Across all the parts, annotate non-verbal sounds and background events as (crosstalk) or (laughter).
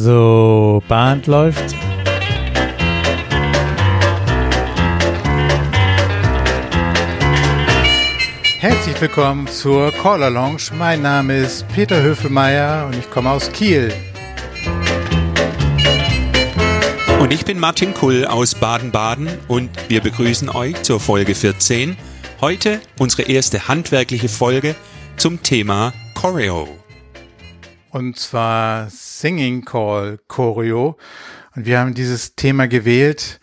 So, Band läuft. Herzlich willkommen zur Caller Lounge. Mein Name ist Peter Höfelmeier und ich komme aus Kiel. Und ich bin Martin Kull aus Baden-Baden und wir begrüßen euch zur Folge 14. Heute unsere erste handwerkliche Folge zum Thema Choreo. Und zwar Singing Call Choreo. Und wir haben dieses Thema gewählt,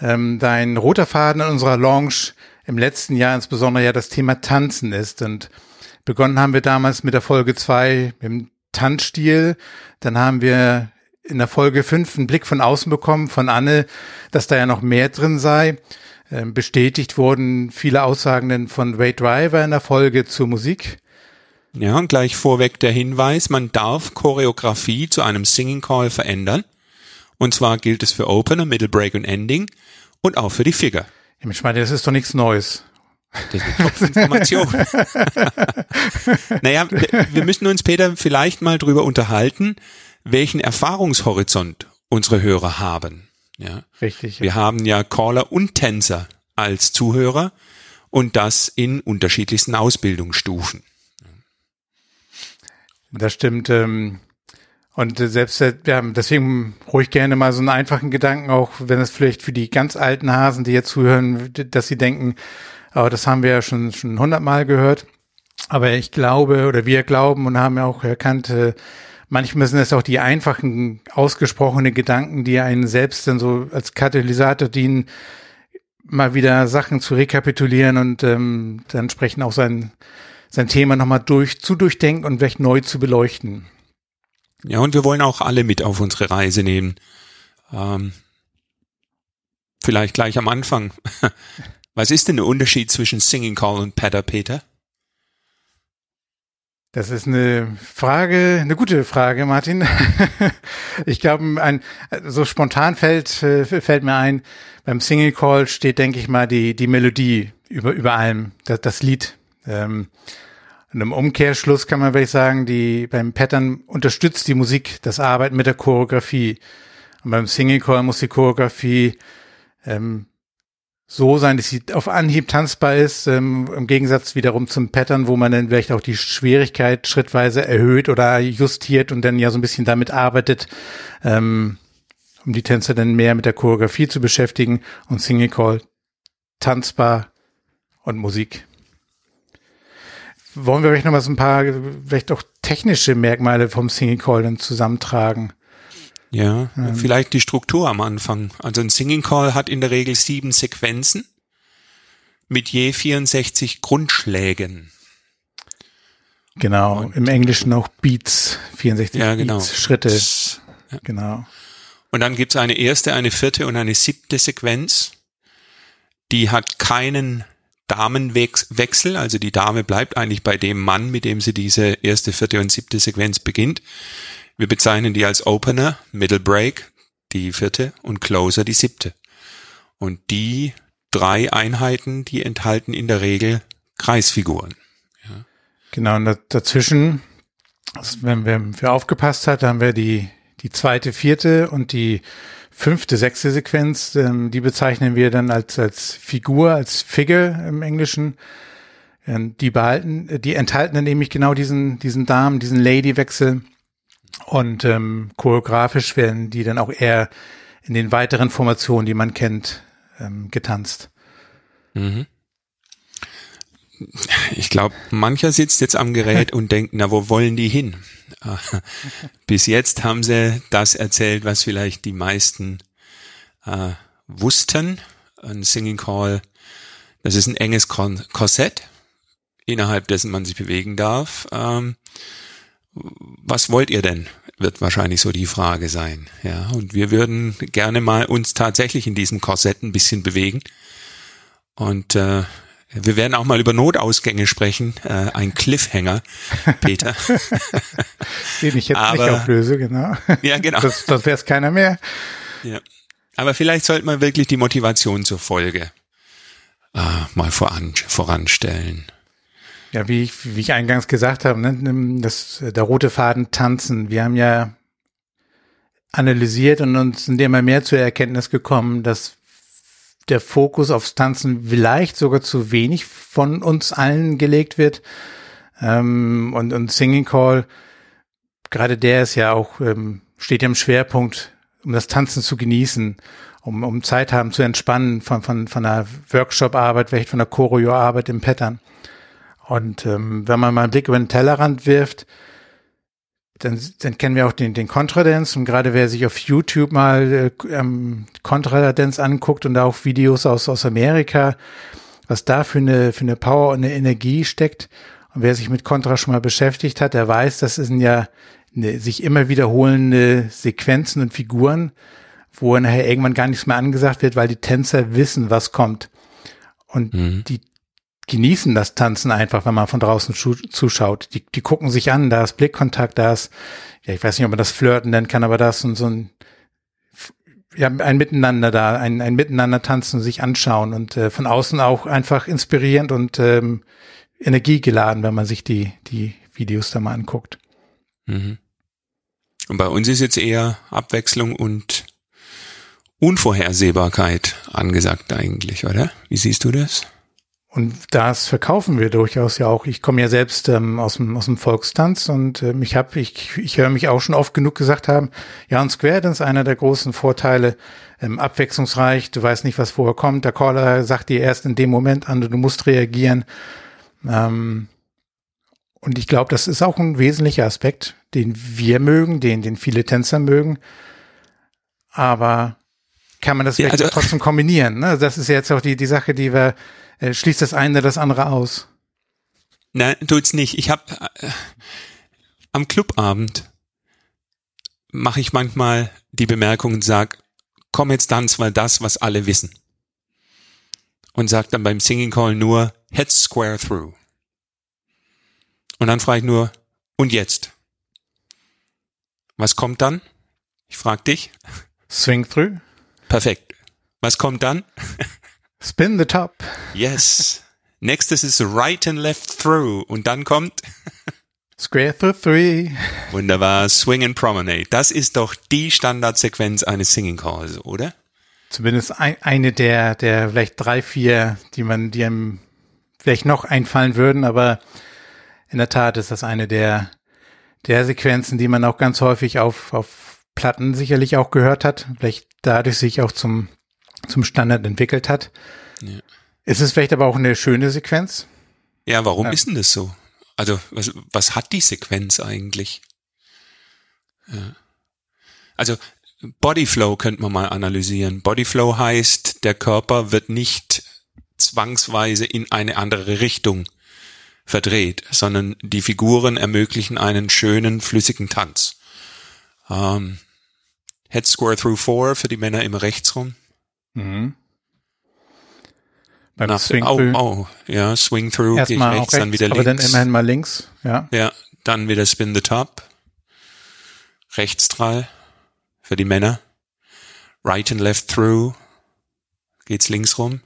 ähm, da ein roter Faden in unserer Lounge im letzten Jahr insbesondere ja das Thema Tanzen ist. Und begonnen haben wir damals mit der Folge zwei mit dem Tanzstil. Dann haben wir in der Folge fünf einen Blick von außen bekommen von Anne, dass da ja noch mehr drin sei. Ähm, bestätigt wurden viele Aussagen von Ray Driver in der Folge zur Musik. Ja, und gleich vorweg der Hinweis, man darf Choreografie zu einem Singing Call verändern. Und zwar gilt es für Opener, Middle Break und Ending und auch für die Figure. Ich meine, das ist doch nichts Neues. Das ist Information. (laughs) naja, wir müssen uns, Peter, vielleicht mal drüber unterhalten, welchen Erfahrungshorizont unsere Hörer haben. Ja. Richtig. Wir haben ja Caller und Tänzer als Zuhörer und das in unterschiedlichsten Ausbildungsstufen. Das stimmt. Ähm, und selbst ja, deswegen ruhig gerne mal so einen einfachen Gedanken, auch wenn es vielleicht für die ganz alten Hasen, die jetzt zuhören, dass sie denken, aber das haben wir ja schon schon hundertmal gehört. Aber ich glaube oder wir glauben und haben ja auch erkannt, äh, manchmal sind es auch die einfachen ausgesprochene Gedanken, die einen selbst dann so als Katalysator dienen, mal wieder Sachen zu rekapitulieren und ähm, dann sprechen auch sein sein Thema nochmal durch zu durchdenken und vielleicht neu zu beleuchten. Ja, und wir wollen auch alle mit auf unsere Reise nehmen. Ähm, vielleicht gleich am Anfang. (laughs) Was ist denn der Unterschied zwischen Singing Call und Patter Peter? Das ist eine Frage, eine gute Frage, Martin. (laughs) ich glaube, ein so spontan fällt äh, fällt mir ein. Beim Single Call steht, denke ich mal, die die Melodie über über allem, das, das Lied. Ähm, und im Umkehrschluss kann man wirklich sagen, die beim Pattern unterstützt die Musik das Arbeiten mit der Choreografie. Und beim Single Call muss die Choreografie ähm, so sein, dass sie auf Anhieb tanzbar ist, ähm, im Gegensatz wiederum zum Pattern, wo man dann vielleicht auch die Schwierigkeit schrittweise erhöht oder justiert und dann ja so ein bisschen damit arbeitet, ähm, um die Tänzer dann mehr mit der Choreografie zu beschäftigen und Single Call tanzbar und Musik wollen wir vielleicht noch mal so ein paar, vielleicht auch technische Merkmale vom Singing Call dann zusammentragen? Ja, ähm. vielleicht die Struktur am Anfang. Also ein Singing Call hat in der Regel sieben Sequenzen mit je 64 Grundschlägen. Genau, Und im Englischen auch Beats, 64 ja, genau. Beats, Schritte. Ja. Genau. Und dann gibt's eine erste, eine vierte und eine siebte Sequenz. Die hat keinen Damenwechsel, also die Dame bleibt eigentlich bei dem Mann, mit dem sie diese erste, vierte und siebte Sequenz beginnt. Wir bezeichnen die als Opener, Middle Break, die vierte und Closer, die siebte. Und die drei Einheiten, die enthalten in der Regel Kreisfiguren. Ja. Genau, und dazwischen, also wenn wir, aufgepasst hat, haben wir die, die zweite, vierte und die fünfte, sechste Sequenz, ähm, die bezeichnen wir dann als, als Figur, als Figure im Englischen. Ähm, die behalten, die enthalten dann nämlich genau diesen, diesen Damen, diesen Lady-Wechsel. Und ähm, choreografisch werden die dann auch eher in den weiteren Formationen, die man kennt, ähm, getanzt. Mhm. Ich glaube, mancher sitzt jetzt am Gerät und denkt, na, wo wollen die hin? (laughs) Bis jetzt haben sie das erzählt, was vielleicht die meisten äh, wussten. Ein Singing Call, das ist ein enges Korsett, innerhalb dessen man sich bewegen darf. Ähm, was wollt ihr denn? Wird wahrscheinlich so die Frage sein. Ja, und wir würden gerne mal uns tatsächlich in diesem Korsett ein bisschen bewegen. Und äh, wir werden auch mal über Notausgänge sprechen. Äh, ein Cliffhanger, Peter. (laughs) Den ich jetzt Aber, nicht auflöse, genau. Ja, genau. Das, das wäre es keiner mehr. Ja. Aber vielleicht sollte man wirklich die Motivation zur Folge äh, mal voran, voranstellen. Ja, wie ich, wie ich eingangs gesagt habe, ne, das, der rote Faden tanzen. Wir haben ja analysiert und uns sind immer mehr zur Erkenntnis gekommen, dass der Fokus aufs Tanzen vielleicht sogar zu wenig von uns allen gelegt wird. Ähm, und, und Singing Call, gerade der ist ja auch, ähm, steht ja im Schwerpunkt, um das Tanzen zu genießen, um, um Zeit haben zu entspannen von, von, von einer Workshop-Arbeit, vielleicht von der Choreo-Arbeit im Pattern. Und ähm, wenn man mal einen Blick über den Tellerrand wirft, dann, dann kennen wir auch den, den Contradance und gerade wer sich auf YouTube mal äh, ähm, Contradance anguckt und auch Videos aus, aus Amerika, was da für eine, für eine Power und eine Energie steckt und wer sich mit Contra schon mal beschäftigt hat, der weiß, das sind ja eine, sich immer wiederholende Sequenzen und Figuren, wo nachher irgendwann gar nichts mehr angesagt wird, weil die Tänzer wissen, was kommt. Und mhm. die genießen das Tanzen einfach, wenn man von draußen zuschaut. Die, die gucken sich an, da ist Blickkontakt, da ist, ja, ich weiß nicht, ob man das Flirten nennen kann, aber da ist so, ein, ja, ein Miteinander da, ein, ein Miteinander tanzen, sich anschauen und äh, von außen auch einfach inspirierend und ähm, energiegeladen, wenn man sich die, die Videos da mal anguckt. Mhm. Und bei uns ist jetzt eher Abwechslung und Unvorhersehbarkeit angesagt eigentlich, oder? Wie siehst du das? Und das verkaufen wir durchaus ja auch. Ich komme ja selbst ähm, aus, dem, aus dem Volkstanz und ähm, ich habe, ich, ich höre mich auch schon oft genug gesagt haben, ja, und Square Dance ist einer der großen Vorteile, ähm, abwechslungsreich, du weißt nicht, was vorher kommt, der Caller sagt dir erst in dem Moment an, du musst reagieren. Ähm, und ich glaube, das ist auch ein wesentlicher Aspekt, den wir mögen, den, den viele Tänzer mögen. Aber kann man das ja, also, trotzdem kombinieren? Ne? Das ist jetzt auch die, die Sache, die wir äh, schließt das eine das andere aus. Nein, tut's nicht. Ich habe äh, am Clubabend mache ich manchmal die Bemerkung und sag, komm jetzt tanz mal das, was alle wissen. Und sag dann beim Singing Call nur Head Square Through. Und dann frage ich nur, und jetzt? Was kommt dann? Ich frage dich. Swing Through. Perfekt. Was kommt dann? Spin the top. Yes. Nächstes ist right and left through. Und dann kommt Square through three. Wunderbar. Swing and promenade. Das ist doch die Standardsequenz eines Singing Calls, oder? Zumindest ein, eine der, der vielleicht drei, vier, die man, die einem vielleicht noch einfallen würden, aber in der Tat ist das eine der, der Sequenzen, die man auch ganz häufig auf, auf Platten sicherlich auch gehört hat, vielleicht dadurch sich auch zum zum Standard entwickelt hat. Ja. Ist es vielleicht aber auch eine schöne Sequenz? Ja, warum ja. ist denn das so? Also, was, was hat die Sequenz eigentlich? Ja. Also, Bodyflow könnte man mal analysieren. Bodyflow heißt, der Körper wird nicht zwangsweise in eine andere Richtung verdreht, sondern die Figuren ermöglichen einen schönen, flüssigen Tanz. Ähm, Head Square Through Four für die Männer immer rechts rum. Mhm. Beim Nach, Swing oh, through. Oh, ja, Swing through, gehe ich rechts, rechts, dann wieder links. Aber dann immerhin mal links, ja. Ja, dann wieder Spin the Top. Rechtsstrahl für die Männer. Right and left through geht's links rum.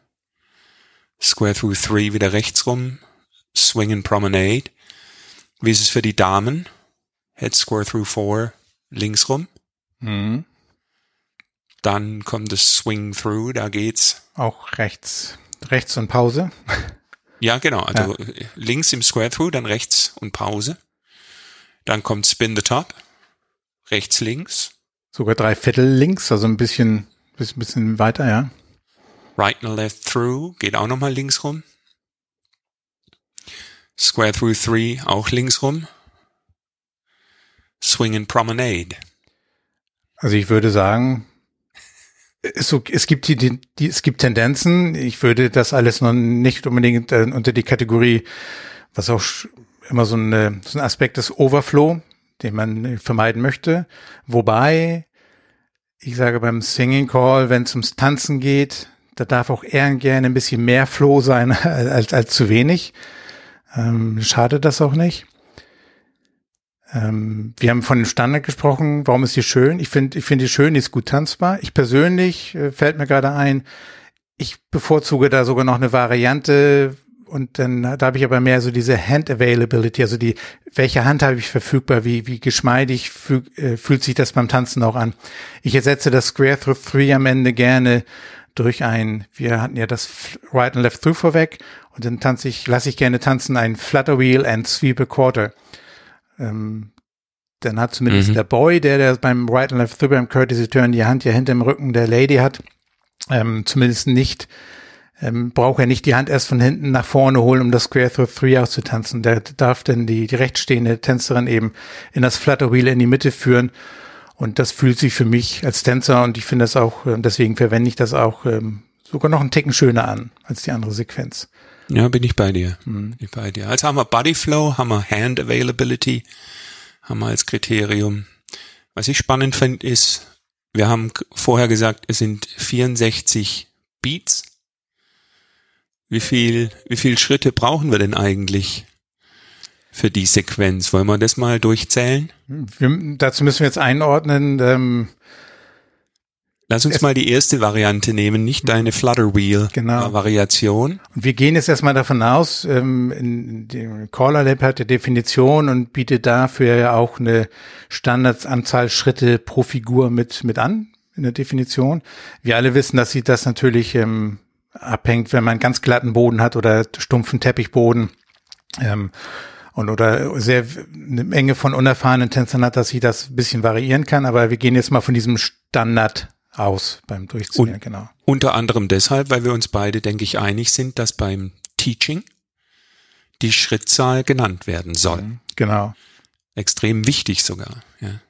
Square through three wieder rechts rum. Swing and promenade. Wie ist es für die Damen? Head square through four links rum. Mhm. Dann kommt das Swing Through, da geht's. Auch rechts, rechts und Pause. (laughs) Ja, genau. Also ja. links im Square Through, dann rechts und Pause. Dann kommt Spin the Top. Rechts, links. Sogar drei Viertel links, also ein bisschen, bisschen, bisschen weiter, ja. Right and left through, geht auch nochmal links rum. Square through three, auch links rum. Swing and Promenade. Also ich würde sagen, so, es gibt die, die, die, es gibt Tendenzen. Ich würde das alles noch nicht unbedingt äh, unter die Kategorie, was auch immer so, eine, so ein Aspekt des Overflow, den man vermeiden möchte. Wobei, ich sage beim Singing Call, wenn es ums Tanzen geht, da darf auch eher gerne ein bisschen mehr Flow sein (laughs) als, als zu wenig. Ähm, schade das auch nicht. Ähm, wir haben von dem Standard gesprochen. Warum ist die schön? Ich finde, ich finde die schön, die ist gut tanzbar. Ich persönlich äh, fällt mir gerade ein, ich bevorzuge da sogar noch eine Variante, und dann da habe ich aber mehr so diese Hand Availability, also die, welche Hand habe ich verfügbar, wie, wie geschmeidig fühl, äh, fühlt sich das beim Tanzen auch an. Ich ersetze das Square Through Three am Ende gerne durch ein, wir hatten ja das Right and Left Through vorweg und dann tanze ich, lasse ich gerne tanzen ein Flutter Wheel and Sweep a Quarter. Ähm, dann hat zumindest mhm. der Boy, der, der beim Right and Left Through beim Courtesy Turn die Hand ja hinter dem Rücken der Lady hat, ähm, zumindest nicht ähm, braucht er nicht die Hand erst von hinten nach vorne holen, um das Square Through Three auszutanzen. Der darf dann die, die rechtstehende Tänzerin eben in das Flutter Wheel in die Mitte führen. Und das fühlt sich für mich als Tänzer und ich finde das auch, äh, deswegen verwende ich das auch ähm, sogar noch einen Ticken schöner an als die andere Sequenz. Ja, bin ich bei dir. Mhm. Bin ich bei dir. Also haben wir Body Flow, haben wir Hand Availability, haben wir als Kriterium. Was ich spannend finde, ist, wir haben vorher gesagt, es sind 64 Beats wie viel, wie viel Schritte brauchen wir denn eigentlich für die Sequenz? Wollen wir das mal durchzählen? Wir, dazu müssen wir jetzt einordnen. Ähm, Lass uns mal die erste Variante nehmen, nicht deine Flutter Wheel genau. Variation. Und wir gehen jetzt erstmal davon aus, ähm, Caller Lab hat die Definition und bietet dafür ja auch eine Standardsanzahl Schritte pro Figur mit, mit an in der Definition. Wir alle wissen, dass sie das natürlich ähm, abhängt, wenn man ganz glatten Boden hat oder stumpfen Teppichboden. Ähm, und oder sehr eine Menge von unerfahrenen Tänzern hat, dass sie das ein bisschen variieren kann, aber wir gehen jetzt mal von diesem Standard aus beim Durchziehen, und, genau. Unter anderem deshalb, weil wir uns beide, denke ich, einig sind, dass beim Teaching die Schrittzahl genannt werden soll. Mhm, genau. Extrem wichtig sogar, ja.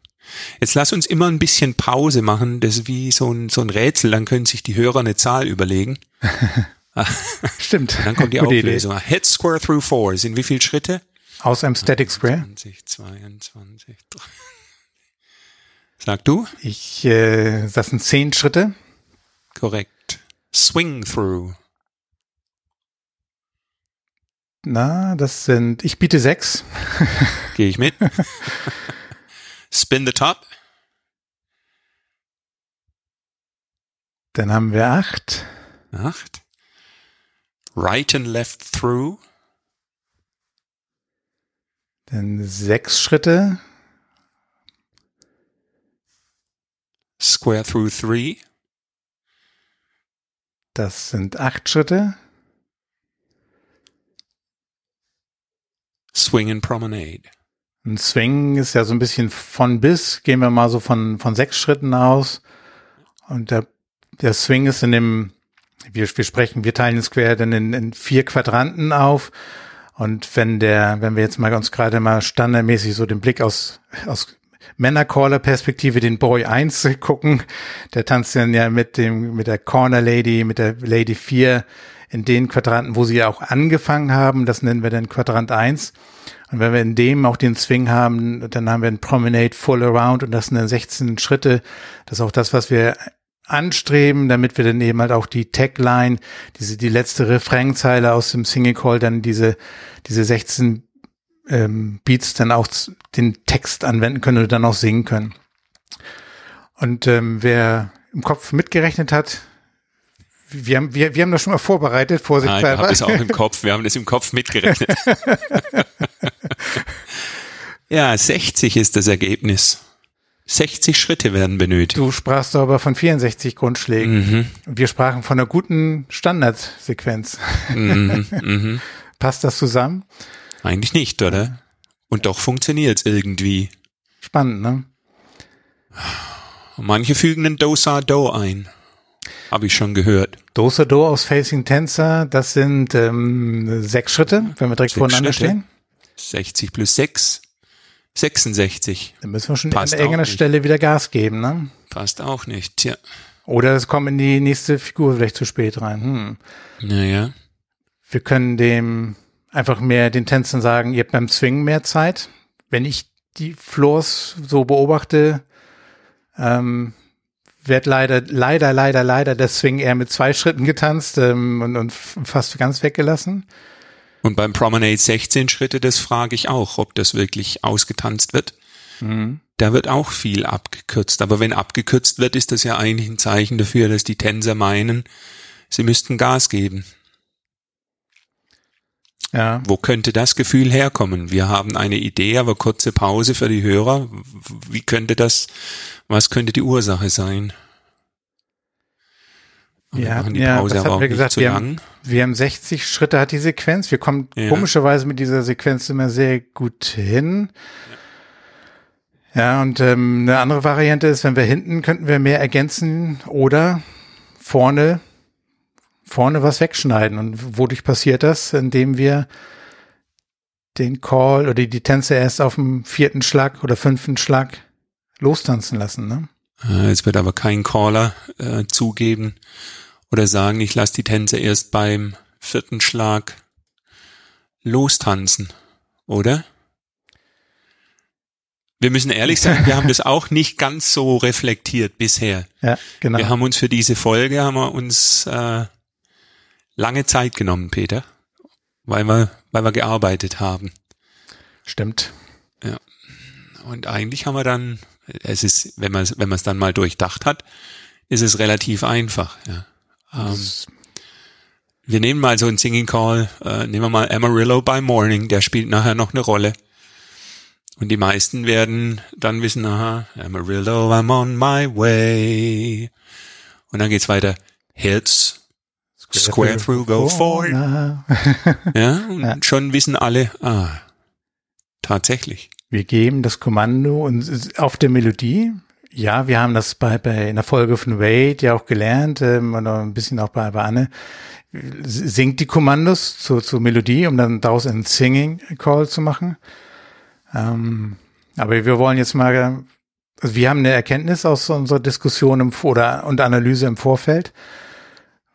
Jetzt lass uns immer ein bisschen Pause machen. Das ist wie so ein, so ein Rätsel. Dann können sich die Hörer eine Zahl überlegen. (laughs) Stimmt. Und dann kommt die Auflösung. Head square through four. Sind wie viele Schritte? Aus einem Static Square. 20, 22, 3. Sag du? Ich, äh, das sind zehn Schritte. Korrekt. Swing through. Na, das sind, ich biete sechs. (laughs) Gehe ich mit. Spin the top. Dann haben wir acht. Acht. Right and left through. Dann sechs Schritte. Square through three. Das sind acht Schritte. Swing and promenade. Ein Swing ist ja so ein bisschen von bis, gehen wir mal so von, von sechs Schritten aus. Und der, der Swing ist in dem, wir, wir sprechen, wir teilen den Square dann in, in vier Quadranten auf. Und wenn der, wenn wir jetzt mal uns gerade mal standardmäßig so den Blick aus, aus Männercaller-Perspektive den Boy 1 gucken, der tanzt dann ja mit dem, mit der Corner Lady, mit der Lady 4 in den Quadranten, wo sie ja auch angefangen haben. Das nennen wir dann Quadrant 1. Und wenn wir in dem auch den Swing haben, dann haben wir ein Promenade Full Around und das sind dann 16 Schritte. Das ist auch das, was wir anstreben, damit wir dann eben halt auch die Tagline, diese, die letzte Refrainzeile aus dem Single Call, dann diese, diese 16 ähm, Beats dann auch den Text anwenden können oder dann auch singen können. Und ähm, wer im Kopf mitgerechnet hat, wir haben, wir, wir haben das schon mal vorbereitet, vorsichtshalber. Ah, ich habe es auch im Kopf, wir haben das im Kopf mitgerechnet. (laughs) ja, 60 ist das Ergebnis. 60 Schritte werden benötigt. Du sprachst aber von 64 Grundschlägen. Mhm. Wir sprachen von einer guten Standardsequenz. Mhm, mh. (laughs) Passt das zusammen? Eigentlich nicht, oder? Und doch funktioniert es irgendwie. Spannend, ne? Manche fügen einen Do-Sa-Do ein. Habe ich schon gehört. Dosa Do aus Facing Tänzer, das sind ähm, sechs Schritte, wenn wir direkt sechs voneinander Schritte. stehen. 60 plus 6, 66. Dann müssen wir schon Passt an irgendeiner Stelle wieder Gas geben, ne? Passt auch nicht, tja. Oder es kommt in die nächste Figur vielleicht zu spät rein. Hm. Naja. Wir können dem einfach mehr den Tänzern sagen, ihr habt beim Swingen mehr Zeit. Wenn ich die Floors so beobachte, ähm, wird leider, leider, leider, leider der Swing eher mit zwei Schritten getanzt ähm, und, und fast ganz weggelassen. Und beim Promenade 16 Schritte, das frage ich auch, ob das wirklich ausgetanzt wird. Mhm. Da wird auch viel abgekürzt. Aber wenn abgekürzt wird, ist das ja eigentlich ein Zeichen dafür, dass die Tänzer meinen, sie müssten Gas geben. Ja. Wo könnte das Gefühl herkommen? Wir haben eine Idee, aber kurze Pause für die Hörer. Wie könnte das, was könnte die Ursache sein? Und ja, die ja, Pause das aber wir gesagt. wir, Haben, wir haben 60 Schritte hat die Sequenz. Wir kommen ja. komischerweise mit dieser Sequenz immer sehr gut hin. Ja, ja und ähm, eine andere Variante ist, wenn wir hinten könnten wir mehr ergänzen oder vorne vorne was wegschneiden. Und wodurch passiert das? Indem wir den Call oder die Tänze erst auf dem vierten Schlag oder fünften Schlag lostanzen lassen. Ne? Jetzt wird aber kein Caller äh, zugeben oder sagen, ich lasse die Tänze erst beim vierten Schlag lostanzen, oder? Wir müssen ehrlich sein, wir haben das auch nicht ganz so reflektiert bisher. Ja, genau. Wir haben uns für diese Folge, haben wir uns äh, lange Zeit genommen, Peter, weil wir, weil wir gearbeitet haben. Stimmt. Ja. Und eigentlich haben wir dann, es ist, wenn man wenn man es dann mal durchdacht hat, ist es relativ einfach. Ja. Ähm, wir nehmen mal so einen Singing Call, äh, nehmen wir mal Amarillo by Morning, der spielt nachher noch eine Rolle. Und die meisten werden dann wissen, aha, Amarillo, I'm on my way. Und dann geht's weiter. Hits, Square, through, go forward. ja, und ja. schon wissen alle, ah, tatsächlich. Wir geben das Kommando und auf der Melodie. Ja, wir haben das bei, bei in der Folge von Wade ja auch gelernt, ähm, oder ein bisschen auch bei, bei Anne. Singt die Kommandos zur, zur Melodie, um dann daraus einen Singing Call zu machen. Ähm, aber wir wollen jetzt mal, also wir haben eine Erkenntnis aus unserer Diskussion im, oder und Analyse im Vorfeld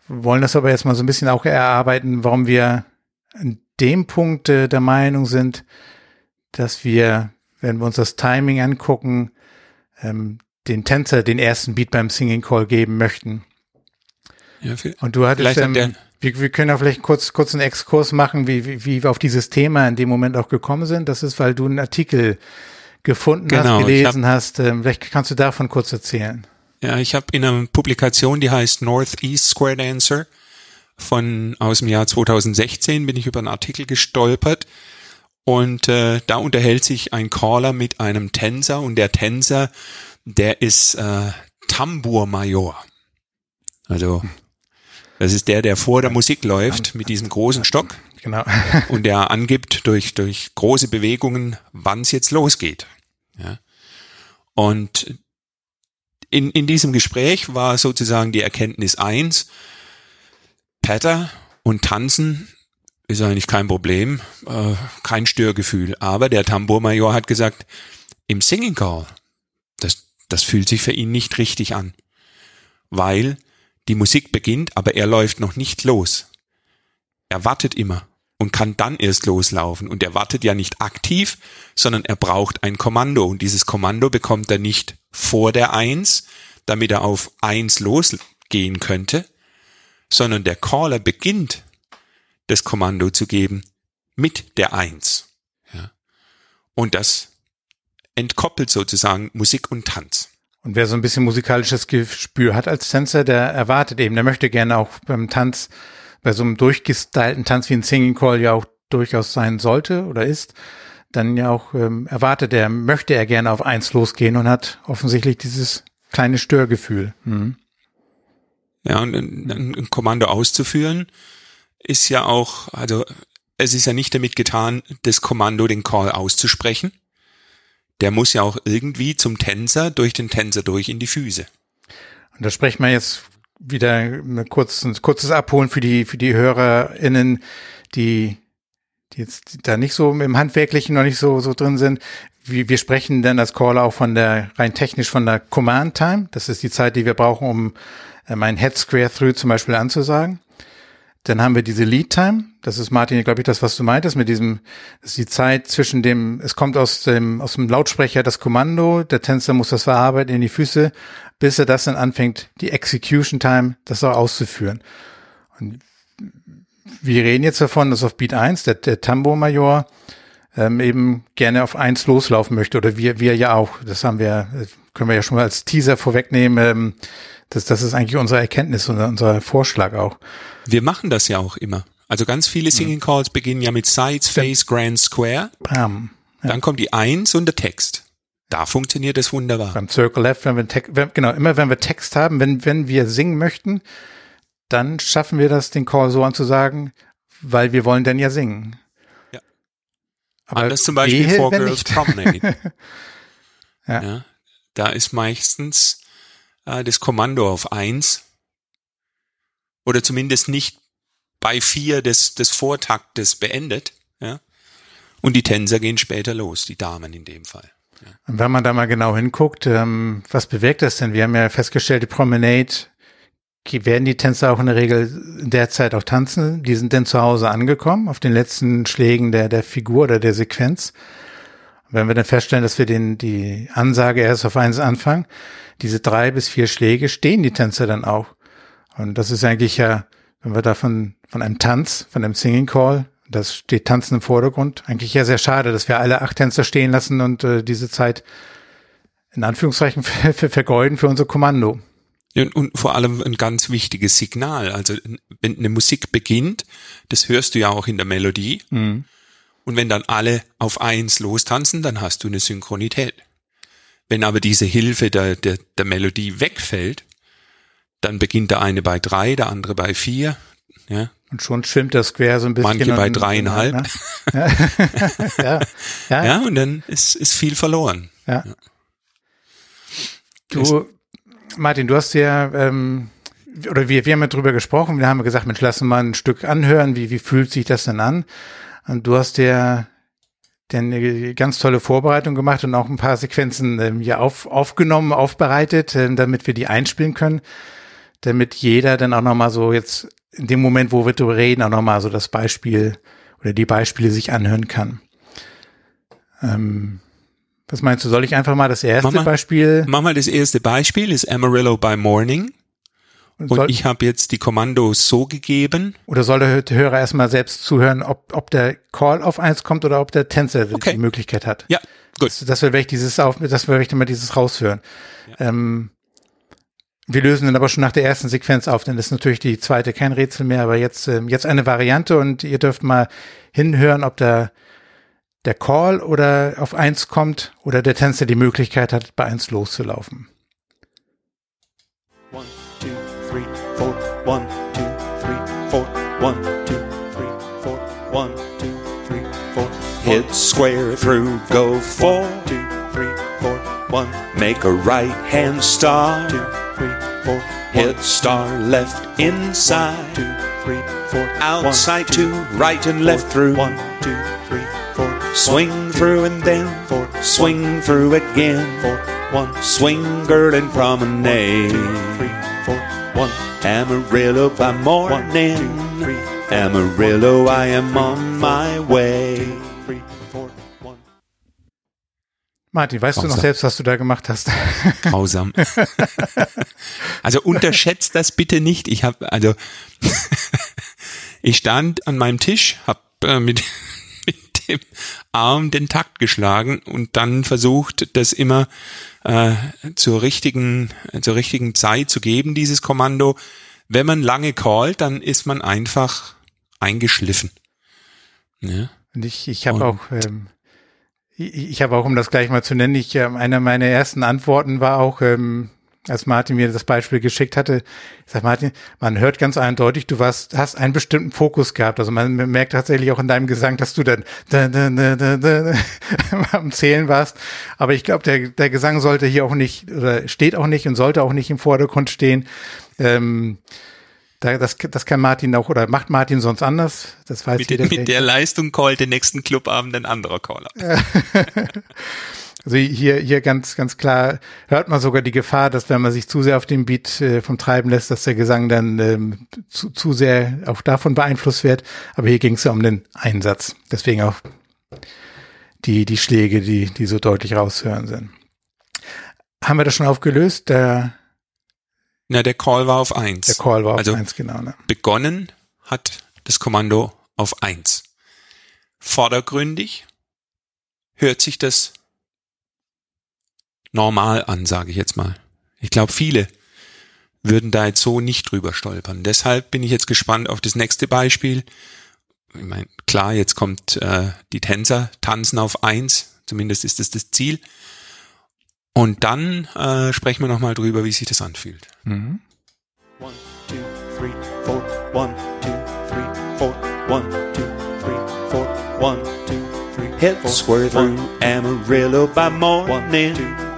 wollen das aber jetzt mal so ein bisschen auch erarbeiten, warum wir an dem Punkt äh, der Meinung sind, dass wir, wenn wir uns das Timing angucken, ähm, den Tänzer den ersten Beat beim Singing Call geben möchten. Ja, Und du hattest, ähm, wir, wir können auch vielleicht kurz, kurz einen Exkurs machen, wie, wie, wie wir auf dieses Thema in dem Moment auch gekommen sind. Das ist, weil du einen Artikel gefunden genau, hast, gelesen hab, hast. Ähm, vielleicht kannst du davon kurz erzählen. Ja, ich habe in einer Publikation, die heißt Northeast Square Dancer von aus dem Jahr 2016 bin ich über einen Artikel gestolpert und äh, da unterhält sich ein Caller mit einem Tänzer und der Tänzer, der ist äh, Tambourmajor. Also das ist der, der vor der Musik läuft mit diesem großen Stock. Genau. (laughs) und der angibt durch durch große Bewegungen, wann es jetzt losgeht. Ja. Und in, in diesem Gespräch war sozusagen die Erkenntnis eins, Patter und Tanzen ist eigentlich kein Problem, äh, kein Störgefühl. Aber der Tambourmajor hat gesagt, im Singing Call, das, das fühlt sich für ihn nicht richtig an. Weil die Musik beginnt, aber er läuft noch nicht los. Er wartet immer und kann dann erst loslaufen. Und er wartet ja nicht aktiv, sondern er braucht ein Kommando. Und dieses Kommando bekommt er nicht vor der Eins, damit er auf Eins losgehen könnte, sondern der Caller beginnt das Kommando zu geben mit der Eins. Ja. Und das entkoppelt sozusagen Musik und Tanz. Und wer so ein bisschen musikalisches Gespür hat als Tänzer, der erwartet eben, der möchte gerne auch beim Tanz bei so einem durchgestylten Tanz wie ein Singing Call ja auch durchaus sein sollte oder ist, dann ja auch ähm, erwartet er, möchte er gerne auf eins losgehen und hat offensichtlich dieses kleine Störgefühl. Mhm. Ja, und ein, ein Kommando auszuführen ist ja auch, also es ist ja nicht damit getan, das Kommando, den Call auszusprechen. Der muss ja auch irgendwie zum Tänzer, durch den Tänzer durch in die Füße. Und da sprechen wir jetzt wieder ein kurzes, ein kurzes Abholen für die, für die HörerInnen, die, die jetzt da nicht so im Handwerklichen noch nicht so, so drin sind. Wir, wir sprechen dann als Caller auch von der, rein technisch von der Command Time. Das ist die Zeit, die wir brauchen, um äh, mein Head Square Through zum Beispiel anzusagen. Dann haben wir diese Lead Time. Das ist Martin, glaube ich, das, was du meintest mit diesem, das ist die Zeit zwischen dem, es kommt aus dem, aus dem Lautsprecher das Kommando, der Tänzer muss das verarbeiten in die Füße, bis er das dann anfängt, die Execution Time, das auch auszuführen. Und wir reden jetzt davon, dass auf Beat 1 der, der Tambour-Major ähm, eben gerne auf 1 loslaufen möchte oder wir, wir ja auch. Das haben wir, können wir ja schon mal als Teaser vorwegnehmen. Ähm, das, das ist eigentlich unsere Erkenntnis und unser Vorschlag auch. Wir machen das ja auch immer. Also ganz viele Singing Calls beginnen ja mit Sides, Face, Grand, Square. Bam. Dann kommt die Eins und der Text. Da funktioniert es wunderbar. Beim Circle Left, wenn wir Text, wenn, genau, immer wenn wir Text haben, wenn, wenn wir singen möchten, dann schaffen wir das, den Call so anzusagen, weil wir wollen dann ja singen. Ja. Aber Anders zum Beispiel wehe, Four wenn Girls. (laughs) Promenade. Ja. ja. Da ist meistens äh, das Kommando auf eins oder zumindest nicht bei vier des, des Vortaktes beendet. Ja. Und die Tänzer gehen später los, die Damen in dem Fall. Und wenn man da mal genau hinguckt, ähm, was bewirkt das denn? Wir haben ja festgestellt, die Promenade, werden die Tänzer auch in der Regel in der Zeit auch tanzen? Die sind dann zu Hause angekommen, auf den letzten Schlägen der, der Figur oder der Sequenz. Wenn wir dann feststellen, dass wir den, die Ansage erst auf eins anfangen, diese drei bis vier Schläge stehen die Tänzer dann auch. Und das ist eigentlich ja, wenn wir da von, von einem Tanz, von einem Singing Call, das steht Tanzen im Vordergrund, eigentlich ja sehr schade, dass wir alle acht Tänzer stehen lassen und äh, diese Zeit in Anführungszeichen (laughs) ver ver vergeuden für unser Kommando. Und, und vor allem ein ganz wichtiges Signal. Also wenn eine Musik beginnt, das hörst du ja auch in der Melodie. Und wenn dann alle auf eins lostanzen, dann hast du eine Synchronität. Wenn aber diese Hilfe der, der, der Melodie wegfällt, dann beginnt der eine bei drei, der andere bei vier. Ja, Und schon schwimmt das Square so ein bisschen. Manche bei dreieinhalb. Ne? (laughs) ja. ja, ja, und dann ist, ist viel verloren. ja. Du, Martin, du hast ja, ähm, oder wir, wir haben ja drüber gesprochen, wir haben gesagt, Mensch, lass mal ein Stück anhören, wie, wie fühlt sich das denn an? Und du hast ja denn eine ganz tolle Vorbereitung gemacht und auch ein paar Sequenzen ähm, ja auf, aufgenommen, aufbereitet, ähm, damit wir die einspielen können, damit jeder dann auch nochmal so jetzt in dem Moment, wo wir drüber reden, auch nochmal so das Beispiel oder die Beispiele sich anhören kann. Ähm, was meinst du, soll ich einfach mal das erste Mach mal. Beispiel Mach mal das erste Beispiel, ist Amarillo by Morning. Und soll, ich habe jetzt die Kommandos so gegeben. oder soll der Hörer erstmal selbst zuhören, ob, ob der Call auf eins kommt oder ob der Tänzer Okay. die Möglichkeit hat? Ja, gut. Das, das wird ich dieses auf, das wird ich immer dieses raushören. Ähm, wir lösen dann aber schon nach der ersten Sequenz auf, denn das ist natürlich die zweite kein Rätsel mehr, aber jetzt, ähm, jetzt eine Variante und ihr dürft mal hinhören, ob der, der Call oder auf eins kommt oder der Tänzer die Möglichkeit hat, bei eins loszulaufen. One, two, three, four. One, two, three, four. One, two, three, four. One, two, three, four. Hit square through, go four. Two, three, four. One. Make a right hand star. Two, three, four. Hit star left inside. Two, three, four. Outside two, right and left through. One, two, three, four. Swing through and then four. Swing through again. Four. One. Swing girl and promenade. Three, four, one. Amarillo by morning. Amarillo, I am on my way. Three, four, one. Martin, weißt du noch selbst, was du da gemacht hast? (laughs) Grausam. also unterschätzt das bitte nicht. Ich habe also (laughs) ich stand an meinem Tisch, habe äh, mit, mit dem Arm den Takt geschlagen und dann versucht, das immer äh, zur richtigen zur richtigen Zeit zu geben, dieses Kommando. Wenn man lange callt, dann ist man einfach eingeschliffen. Ja. Und ich, ich habe auch, ähm, ich, ich habe auch, um das gleich mal zu nennen, ich, ähm, eine meiner ersten Antworten war auch, ähm, als Martin mir das Beispiel geschickt hatte, ich sag Martin, man hört ganz eindeutig, du warst, hast einen bestimmten Fokus gehabt. Also man merkt tatsächlich auch in deinem Gesang, dass du dann da, da, da, da, da, (laughs) am Zählen warst. Aber ich glaube, der, der Gesang sollte hier auch nicht, oder steht auch nicht und sollte auch nicht im Vordergrund stehen. Ähm, da, das, das kann Martin auch, oder macht Martin sonst anders. Das weiß Mit, jeder. mit der Leistung callt den nächsten Clubabend ein anderer Caller. (laughs) Also hier, hier ganz, ganz klar hört man sogar die Gefahr, dass wenn man sich zu sehr auf den Beat äh, vom Treiben lässt, dass der Gesang dann ähm, zu, zu sehr auch davon beeinflusst wird. Aber hier ging es ja um den Einsatz. Deswegen auch die, die Schläge, die, die so deutlich raushören sind. Haben wir das schon aufgelöst? Der, Na, der Call war auf eins. der Call war auf Also- eins, genau. Ne? begonnen hat das Kommando auf eins. Vordergründig hört sich das normal an, sage ich jetzt mal. Ich glaube, viele würden da jetzt so nicht drüber stolpern. Deshalb bin ich jetzt gespannt auf das nächste Beispiel, ich meine, klar, jetzt kommt äh, die Tänzer tanzen auf eins, zumindest ist das das Ziel. Und dann äh, sprechen wir nochmal drüber, wie sich das anfühlt. Mhm. One, two, three, four. One, two, three, four. One, two, three, four. One, two, three, Head four. square through One, Amarillo by one, morning. two, three, four.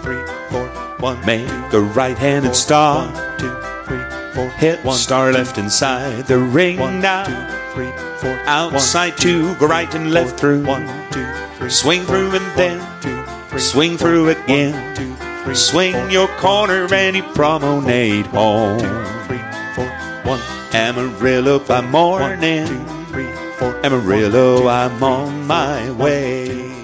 One, Make a right-handed four. star. One, two, three, four. Hit One, star two, left inside the ring One, now. two, three, four. Outside One, two, go right and left four. through. One, two, three, Swing four. through and One, then two, three, swing four. through again. two, three, Swing four. your corner and you promenade One, home. three. One, Amarillo by morning. two, three, four. Amarillo, One, two, I'm on my way.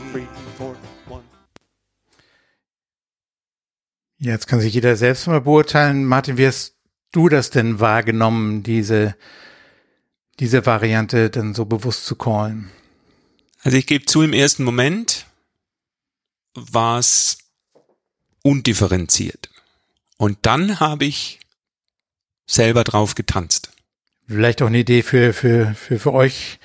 Jetzt kann sich jeder selbst mal beurteilen. Martin, wie hast du das denn wahrgenommen, diese, diese Variante dann so bewusst zu callen? Also ich gebe zu, im ersten Moment war es undifferenziert. Und dann habe ich selber drauf getanzt. Vielleicht auch eine Idee für, für, für, für euch,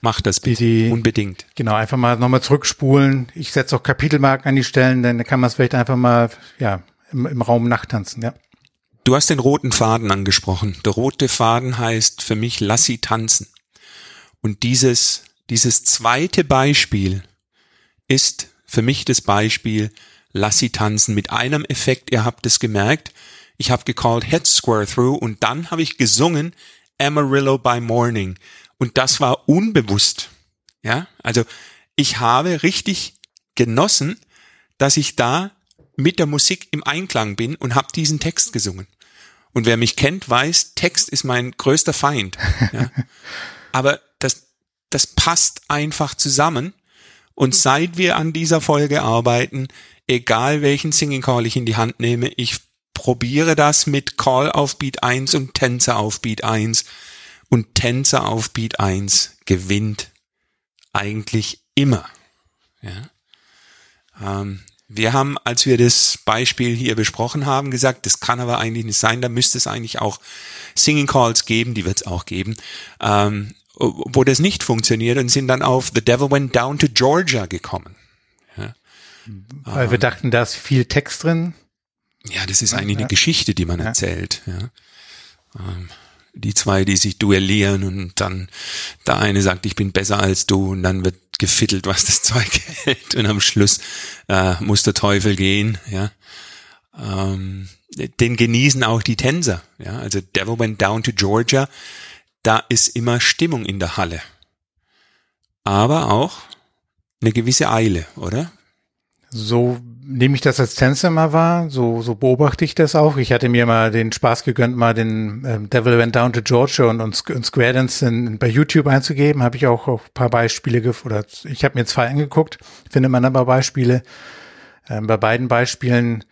Mach das bitte. die, Unbedingt. genau, einfach mal nochmal zurückspulen. Ich setze auch Kapitelmarken an die Stellen, dann kann man es vielleicht einfach mal, ja, im, im Raum nachtanzen, ja. Du hast den roten Faden angesprochen. Der rote Faden heißt für mich, lass sie tanzen. Und dieses, dieses zweite Beispiel ist für mich das Beispiel, lass sie tanzen mit einem Effekt. Ihr habt es gemerkt. Ich habe gecallt Head Square Through und dann habe ich gesungen Amarillo by Morning. Und das war unbewusst. Ja, also ich habe richtig genossen, dass ich da mit der Musik im Einklang bin und habe diesen Text gesungen. Und wer mich kennt, weiß, Text ist mein größter Feind. Ja. (laughs) Aber das, das passt einfach zusammen. Und seit wir an dieser Folge arbeiten, egal welchen Singing Call ich in die Hand nehme, ich probiere das mit Call auf Beat 1 und Tänzer auf Beat 1. Und Tänzer auf Beat 1 gewinnt eigentlich immer. Ja. Ähm, wir haben, als wir das Beispiel hier besprochen haben, gesagt, das kann aber eigentlich nicht sein, da müsste es eigentlich auch Singing Calls geben, die wird es auch geben, ähm, wo das nicht funktioniert und sind dann auf The Devil Went Down to Georgia gekommen. Weil wir dachten, da ist viel Text drin. Ja, das ist eigentlich Ja. eine Geschichte, die man Ja. erzählt. Ja. Ähm, die zwei, die sich duellieren und dann der eine sagt, ich bin besser als du und dann wird gefittelt, was das (laughs) Zeug hält und am Schluss äh, muss der Teufel gehen. Ja. Ähm, den genießen auch die Tänzer. Ja. Also Devil Went Down to Georgia, da ist immer Stimmung in der Halle. Aber auch eine gewisse Eile, oder? So nehme ich das als Tänzer mal wahr, so, so beobachte ich das auch. Ich hatte mir mal den Spaß gegönnt, mal den ähm, Devil Went Down to Georgia und, und, und Square Dance in, bei YouTube einzugeben. Habe ich auch, auch ein paar Beispiele oder ich habe mir zwei angeguckt, findet man aber Beispiele. Ähm, bei beiden Beispielen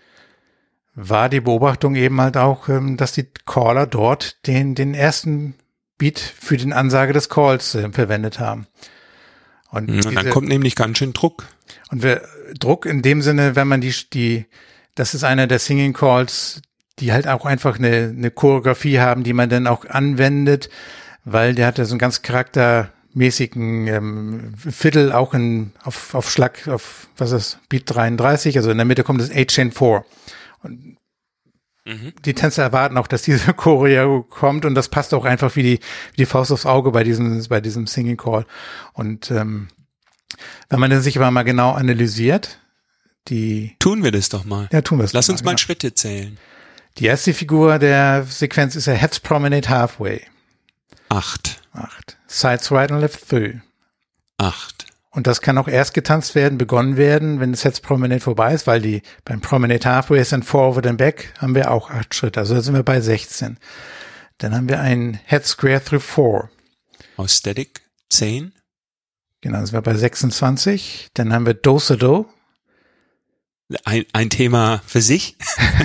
war die Beobachtung eben halt auch, ähm, dass die Caller dort den, den ersten Beat für den Ansage des Calls äh, verwendet haben. Und, Und dann diese- kommt nämlich ganz schön Druck. und wir, Druck in dem Sinne, wenn man die, die, das ist einer der Singing Calls, die halt auch einfach eine, eine Choreografie haben, die man dann auch anwendet, weil der hat ja so einen ganz charaktermäßigen ähm, Fiddle auch in, auf, auf Schlag, auf, was ist, Beat 33, also in der Mitte kommt das A-Chain 4. Und die Tänzer erwarten auch, dass diese (laughs) Choreo kommt und das passt auch einfach wie die, wie die Faust aufs Auge bei diesem, bei diesem Singing Call. Und ähm, wenn man den sich aber mal genau analysiert, die, Tun wir das doch mal. ja, tun wir es. Lass doch uns mal genau. Schritte zählen. Die erste Figur der Sequenz ist a Heads Promenade Halfway. Acht. Acht. Sides right and left through. Acht. Und das kann auch erst getanzt werden, begonnen werden, wenn das Heads Promenade vorbei ist, weil die beim Promenade Halfway ist dann Forward and Back, haben wir auch acht Schritte. Also da sind wir bei 16. Dann haben wir ein Head Square through four. Aus Static. Zehn. Genau, dann sind wir bei 26. Dann haben wir Do So Do. Ein, ein Thema für sich.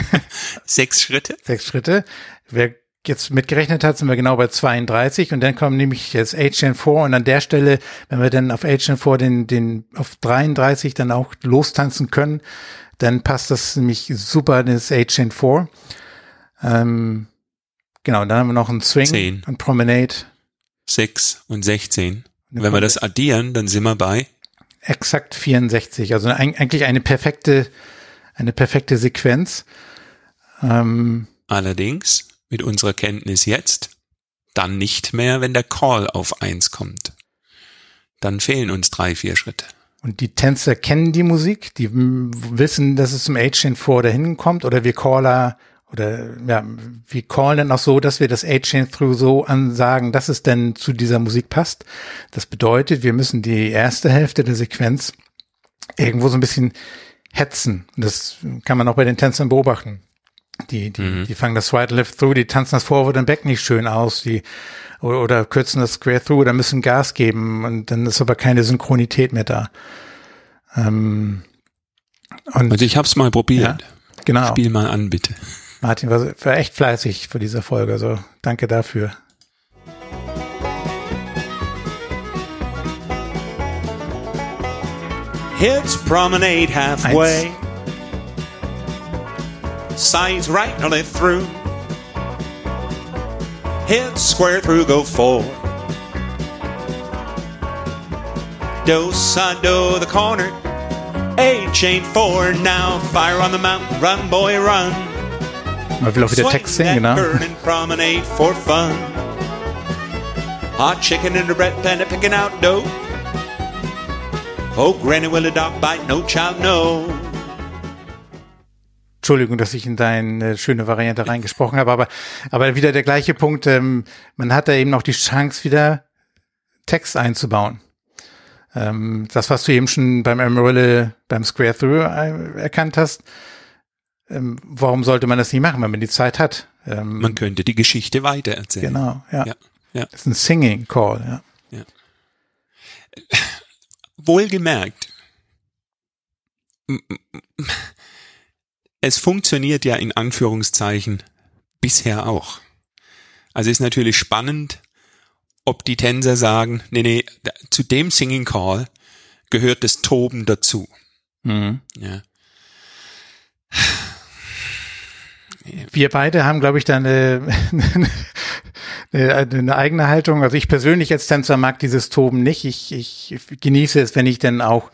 (laughs) Sechs Schritte. sechs Schritte. Wer jetzt mitgerechnet hat, sind wir genau bei 32 und dann kommen nämlich jetzt HN 4 und an der Stelle, wenn wir dann auf HN 4 den, den auf 33 dann auch lostanzen können, dann passt das nämlich super in das HN 4. Ähm, genau, dann haben wir noch einen Swing Zehn. und Promenade. 6 und 16. Wenn wir das addieren, dann sind wir bei exakt 64. Also eigentlich eine perfekte, eine perfekte Sequenz. Ähm, Allerdings mit unserer Kenntnis jetzt dann nicht mehr, wenn der Call auf 1 kommt. Dann fehlen uns drei, vier Schritte. Und die Tänzer kennen die Musik, die wissen, dass es zum A-Chain vor dahin kommt oder wir Caller oder ja, wir callen dann auch so, dass wir das A-Chain Through so ansagen, dass es denn zu dieser Musik passt. Das bedeutet, wir müssen die erste Hälfte der Sequenz irgendwo so ein bisschen hetzen. Das kann man auch bei den Tänzern beobachten. Die, die, mhm. die fangen das Right Left Through, die tanzen das Forward and Back nicht schön aus, die, oder, oder kürzen das Square Through oder müssen Gas geben und dann ist aber keine Synchronität mehr da. Ähm, und, also ich hab's mal probiert. Ja, genau. Spiel mal an, bitte. Martin war, war echt fleißig für diese Folge, also danke dafür. Hits promenade halfway. Eins. Sides right and left through. Hits square through, go forward. Do, side, do, the corner. A chain four now. Fire on the mountain. Run, boy, run. Man will auch wieder Text singen, genau. promenade for fun. Hot chicken in the bread pan picking out dough. Oh, granny will a dog bite, no child, no. Entschuldigung, dass ich in deine schöne Variante reingesprochen habe, aber, aber wieder der gleiche Punkt. Ähm, man hat da eben noch die Chance, wieder Text einzubauen. Ähm, das, was du eben schon beim Amarillo, beim Square Through äh, erkannt hast, ähm, warum sollte man das nicht machen, wenn man die Zeit hat? Ähm, man könnte die Geschichte weitererzählen. Genau, ja. ja, ja. Das ist ein Singing Call, ja. ja. Wohlgemerkt, es funktioniert ja in Anführungszeichen bisher auch. Also ist natürlich spannend, ob die Tänzer sagen, nee, nee, zu dem Singing Call gehört das Toben dazu. Mhm. Ja. Wir beide haben, glaube ich, da (laughs) eine, eine, eine, eigene Haltung. Also ich persönlich als Tänzer mag dieses Toben nicht. Ich, ich genieße es, wenn ich dann auch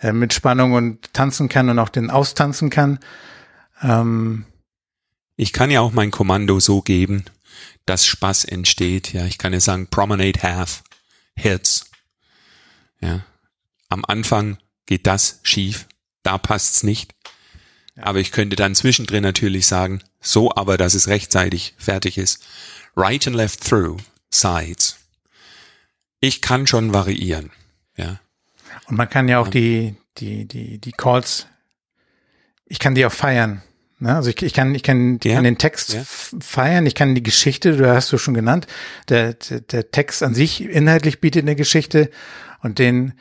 äh, mit Spannung und tanzen kann und auch den austanzen kann. Ähm, ich kann ja auch mein Kommando so geben, dass Spaß entsteht. Ja, ich kann ja sagen Promenade Half Herz. Ja, am Anfang geht das schief, da passt's nicht. Aber ich könnte dann zwischendrin natürlich sagen, so aber, dass es rechtzeitig fertig ist. Right and left through, sides. Ich kann schon variieren, ja. Und man kann ja auch die, die, die, die Calls, ich kann die auch feiern. Ne? Also ich, ich kann, ich kann, ja. kann den Text ja. feiern, ich kann die Geschichte, du hast du schon genannt, der, der, der Text an sich inhaltlich bietet eine Geschichte und den,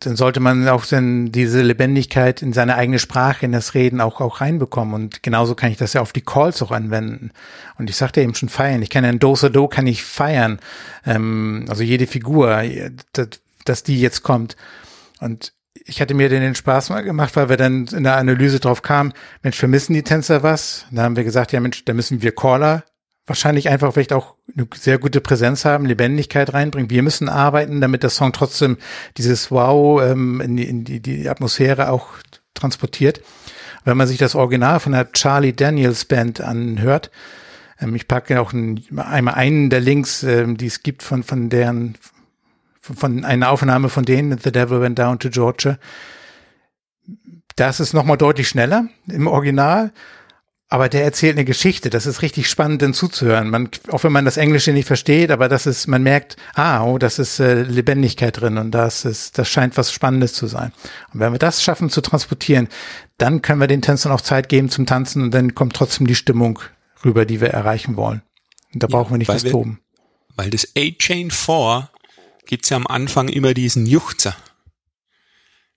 dann sollte man auch dann diese Lebendigkeit in seine eigene Sprache, in das Reden auch, auch reinbekommen. Und genauso kann ich das ja auf die Calls auch anwenden. Und ich sagte eben schon feiern. Ich kann ein Dosa Do kann ich feiern. Ähm, also jede Figur, dass, dass die jetzt kommt. Und ich hatte mir den Spaß mal gemacht, weil wir dann in der Analyse drauf kamen, Mensch, vermissen die Tänzer was? Da haben wir gesagt, ja Mensch, da müssen wir Caller wahrscheinlich einfach vielleicht auch eine sehr gute Präsenz haben, Lebendigkeit reinbringen. Wir müssen arbeiten, damit der Song trotzdem dieses Wow ähm, in, die, in die, die Atmosphäre auch transportiert. Wenn man sich das Original von der Charlie Daniels Band anhört, ähm, ich packe auch ein, einmal einen der Links, ähm, die es gibt von, von deren, von einer Aufnahme von denen, The Devil Went Down to Georgia. Das ist nochmal deutlich schneller im Original aber der erzählt eine Geschichte. Das ist richtig spannend, denn zuzuhören. Man, auch wenn man das Englische nicht versteht, aber das ist, man merkt, ah, oh, das ist äh, Lebendigkeit drin und das ist, das scheint was Spannendes zu sein. Und wenn wir das schaffen zu transportieren, dann können wir den Tänzern auch Zeit geben zum Tanzen und dann kommt trotzdem die Stimmung rüber, die wir erreichen wollen. Und da ja, brauchen wir nicht das wir, Toben. Weil das A-Chain 4 gibt's ja am Anfang immer diesen Juchzer.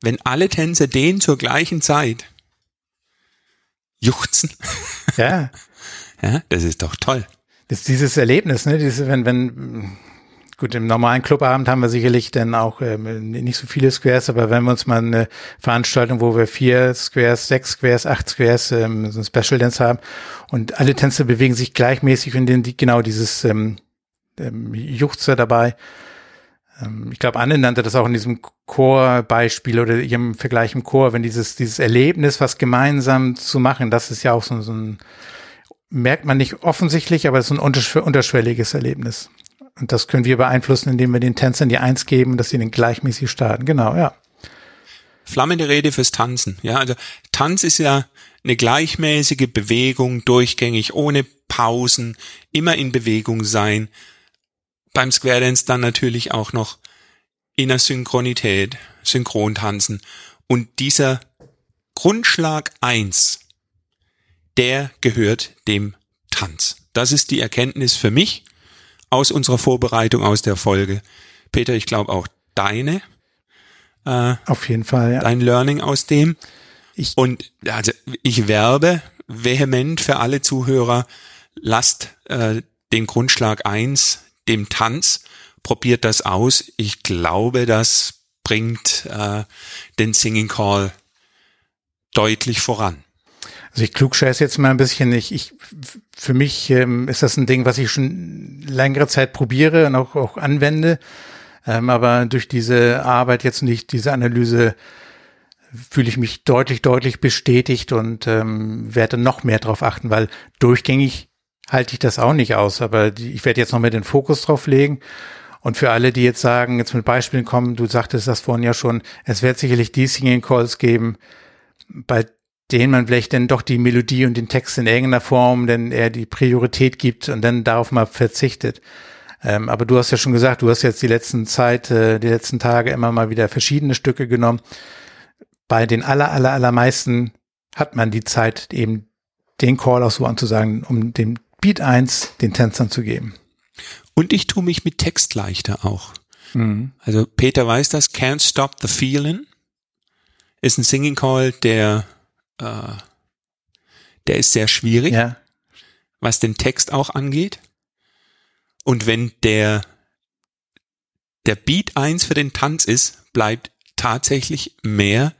Wenn alle Tänzer den zur gleichen Zeit juchzen. (laughs) Ja. ja, das ist doch toll. Das ist dieses Erlebnis, ne? Dieses, wenn, wenn, gut, im normalen Clubabend haben wir sicherlich dann auch äh, nicht so viele Squares, aber wenn wir uns mal eine Veranstaltung, wo wir vier Squares, sechs Squares, acht Squares, ähm, so ein Special Dance haben und alle Tänze bewegen sich gleichmäßig und in die, genau dieses ähm, ähm, Juchzer dabei. Ähm, ich glaube, Anne nannte das auch in diesem Chorbeispiel oder ihrem Vergleich im Chor, wenn dieses, dieses Erlebnis, was gemeinsam zu machen, das ist ja auch so, so ein, merkt man nicht offensichtlich, aber es ist ein unterschwelliges Erlebnis. Und das können wir beeinflussen, indem wir den Tänzern die Eins geben, dass sie den gleichmäßig starten. Genau, ja. Flammende Rede fürs Tanzen. Ja, also Tanz ist ja eine gleichmäßige Bewegung, durchgängig, ohne Pausen, immer in Bewegung sein. Beim Square Dance dann natürlich auch noch in der Synchronität, Synchrontanzen. Und dieser Grundschlag eins, der gehört dem Tanz. Das ist die Erkenntnis für mich aus unserer Vorbereitung aus der Folge. Peter, ich glaube auch deine. Äh, Auf jeden Fall. Ja. Dein Learning aus dem. Ich, Und also ich werbe vehement für alle Zuhörer, lasst äh, den Grundschlag eins, dem Tanz, probiert das aus. Ich glaube, das bringt äh, den Singing Call deutlich voran. Also ich klugscheiß jetzt mal ein bisschen. Ich, ich für mich ähm, ist das ein Ding, was ich schon längere Zeit probiere und auch, auch anwende. Ähm, aber durch diese Arbeit jetzt nicht, diese Analyse, fühle ich mich deutlich, deutlich bestätigt und ähm, werde noch mehr darauf achten, weil durchgängig halte ich das auch nicht aus. Aber die, ich werde jetzt noch mehr den Fokus drauf legen. Und für alle, die jetzt sagen, jetzt mit Beispielen kommen, du sagtest das vorhin ja schon, es wird sicherlich die Singing Calls geben, bei denen man vielleicht dann doch die Melodie und den Text in irgendeiner Form denn eher die Priorität gibt und dann darauf mal verzichtet. Ähm, aber du hast ja schon gesagt, du hast jetzt die letzten Zeit, äh, die letzten Tage immer mal wieder verschiedene Stücke genommen. Bei den aller, aller, allermeisten hat man die Zeit, eben den Call auch so anzusagen, um dem Beat 1 den Tänzern zu geben. Und ich tue mich mit Text leichter auch. Mhm. Also Peter weiß das, Can't Stop the Feeling ist ein Singing Call, der äh, der ist sehr schwierig, ja. was den Text auch angeht. Und wenn der, der Beat eins für den Tanz ist, bleibt tatsächlich mehr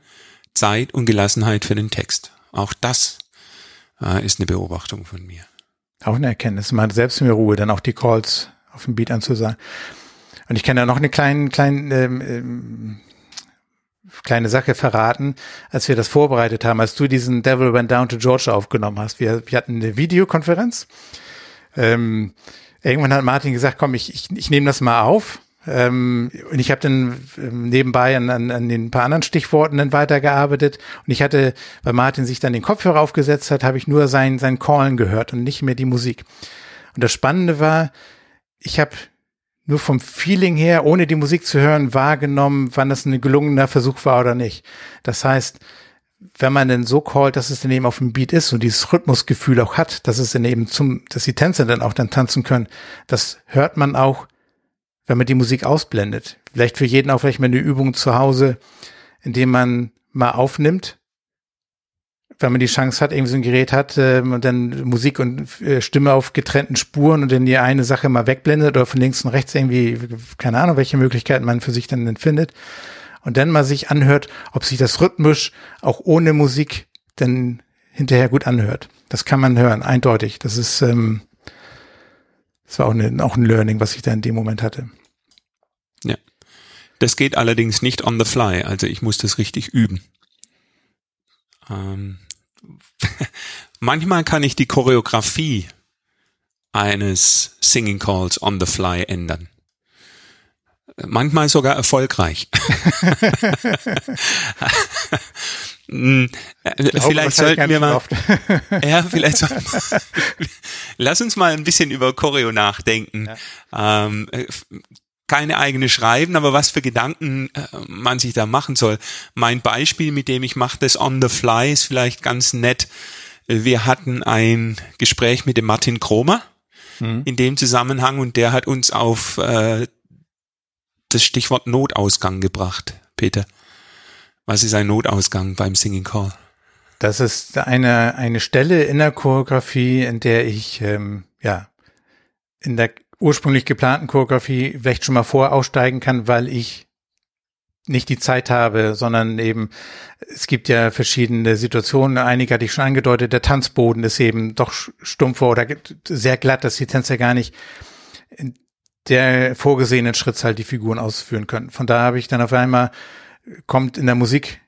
Zeit und Gelassenheit für den Text. Auch das äh, ist eine Beobachtung von mir. Auch eine Erkenntnis. Man hat selbst mehr Ruhe, dann auch die Calls auf dem Beat anzusagen. Und ich kann da noch eine kleine, kleine ähm, ähm, kleine Sache verraten, als wir das vorbereitet haben, als du diesen Devil Went Down to Georgia aufgenommen hast. Wir, wir hatten eine Videokonferenz. Ähm, irgendwann hat Martin gesagt, komm, ich, ich, ich nehme das mal auf. Ähm, und ich habe dann ähm, nebenbei an, an, an den paar anderen Stichworten dann weitergearbeitet. Und ich hatte, weil Martin sich dann den Kopfhörer aufgesetzt hat, habe ich nur sein, sein Callen gehört und nicht mehr die Musik. Und das Spannende war, ich habe nur vom Feeling her, ohne die Musik zu hören, wahrgenommen, wann das ein gelungener Versuch war oder nicht. Das heißt, wenn man denn so callt, dass es dann eben auf dem Beat ist und dieses Rhythmusgefühl auch hat, dass es dann eben zum, dass die Tänzer dann auch dann tanzen können, das hört man auch, wenn man die Musik ausblendet. Vielleicht für jeden auch vielleicht mal eine Übung zu Hause, indem man mal aufnimmt wenn man die Chance hat, irgendwie so ein Gerät hat äh, und dann Musik und äh, Stimme auf getrennten Spuren und dann die eine Sache mal wegblendet oder von links und rechts irgendwie, keine Ahnung, welche Möglichkeiten man für sich dann findet. Und dann mal sich anhört, ob sich das rhythmisch auch ohne Musik dann hinterher gut anhört. Das kann man hören, eindeutig. Das ist, ähm, das war auch, eine, auch ein Learning, was ich da in dem Moment hatte. Ja. Das geht allerdings nicht on the fly. Also ich muss das richtig üben. Ähm, (laughs) manchmal kann ich die Choreografie eines Singing Calls on the fly ändern. Manchmal sogar erfolgreich. (laughs) (laughs) Hm, vielleicht sollten wir mal, (laughs) ja, vielleicht sollten, (laughs) lass uns mal ein bisschen über Choreo nachdenken. Ja. Ähm, keine eigene schreiben, aber was für Gedanken äh, man sich da machen soll. Mein Beispiel, mit dem ich mache das on the fly, ist vielleicht ganz nett. Wir hatten ein Gespräch mit dem Martin Kromer mhm. in dem Zusammenhang und der hat uns auf äh, das Stichwort Notausgang gebracht. Peter, was ist ein Notausgang beim Singing Call? Das ist eine, eine Stelle in der Choreografie, in der ich ähm, ja in der ursprünglich geplanten Choreografie vielleicht schon mal vor aussteigen kann, weil ich nicht die Zeit habe, sondern eben, es gibt ja verschiedene Situationen. Einige hatte ich schon angedeutet, der Tanzboden ist eben doch stumpfer oder sehr glatt, dass die Tänzer gar nicht der vorgesehenen Schritts halt die Figuren ausführen können. Von da habe ich dann auf einmal kommt in der Musik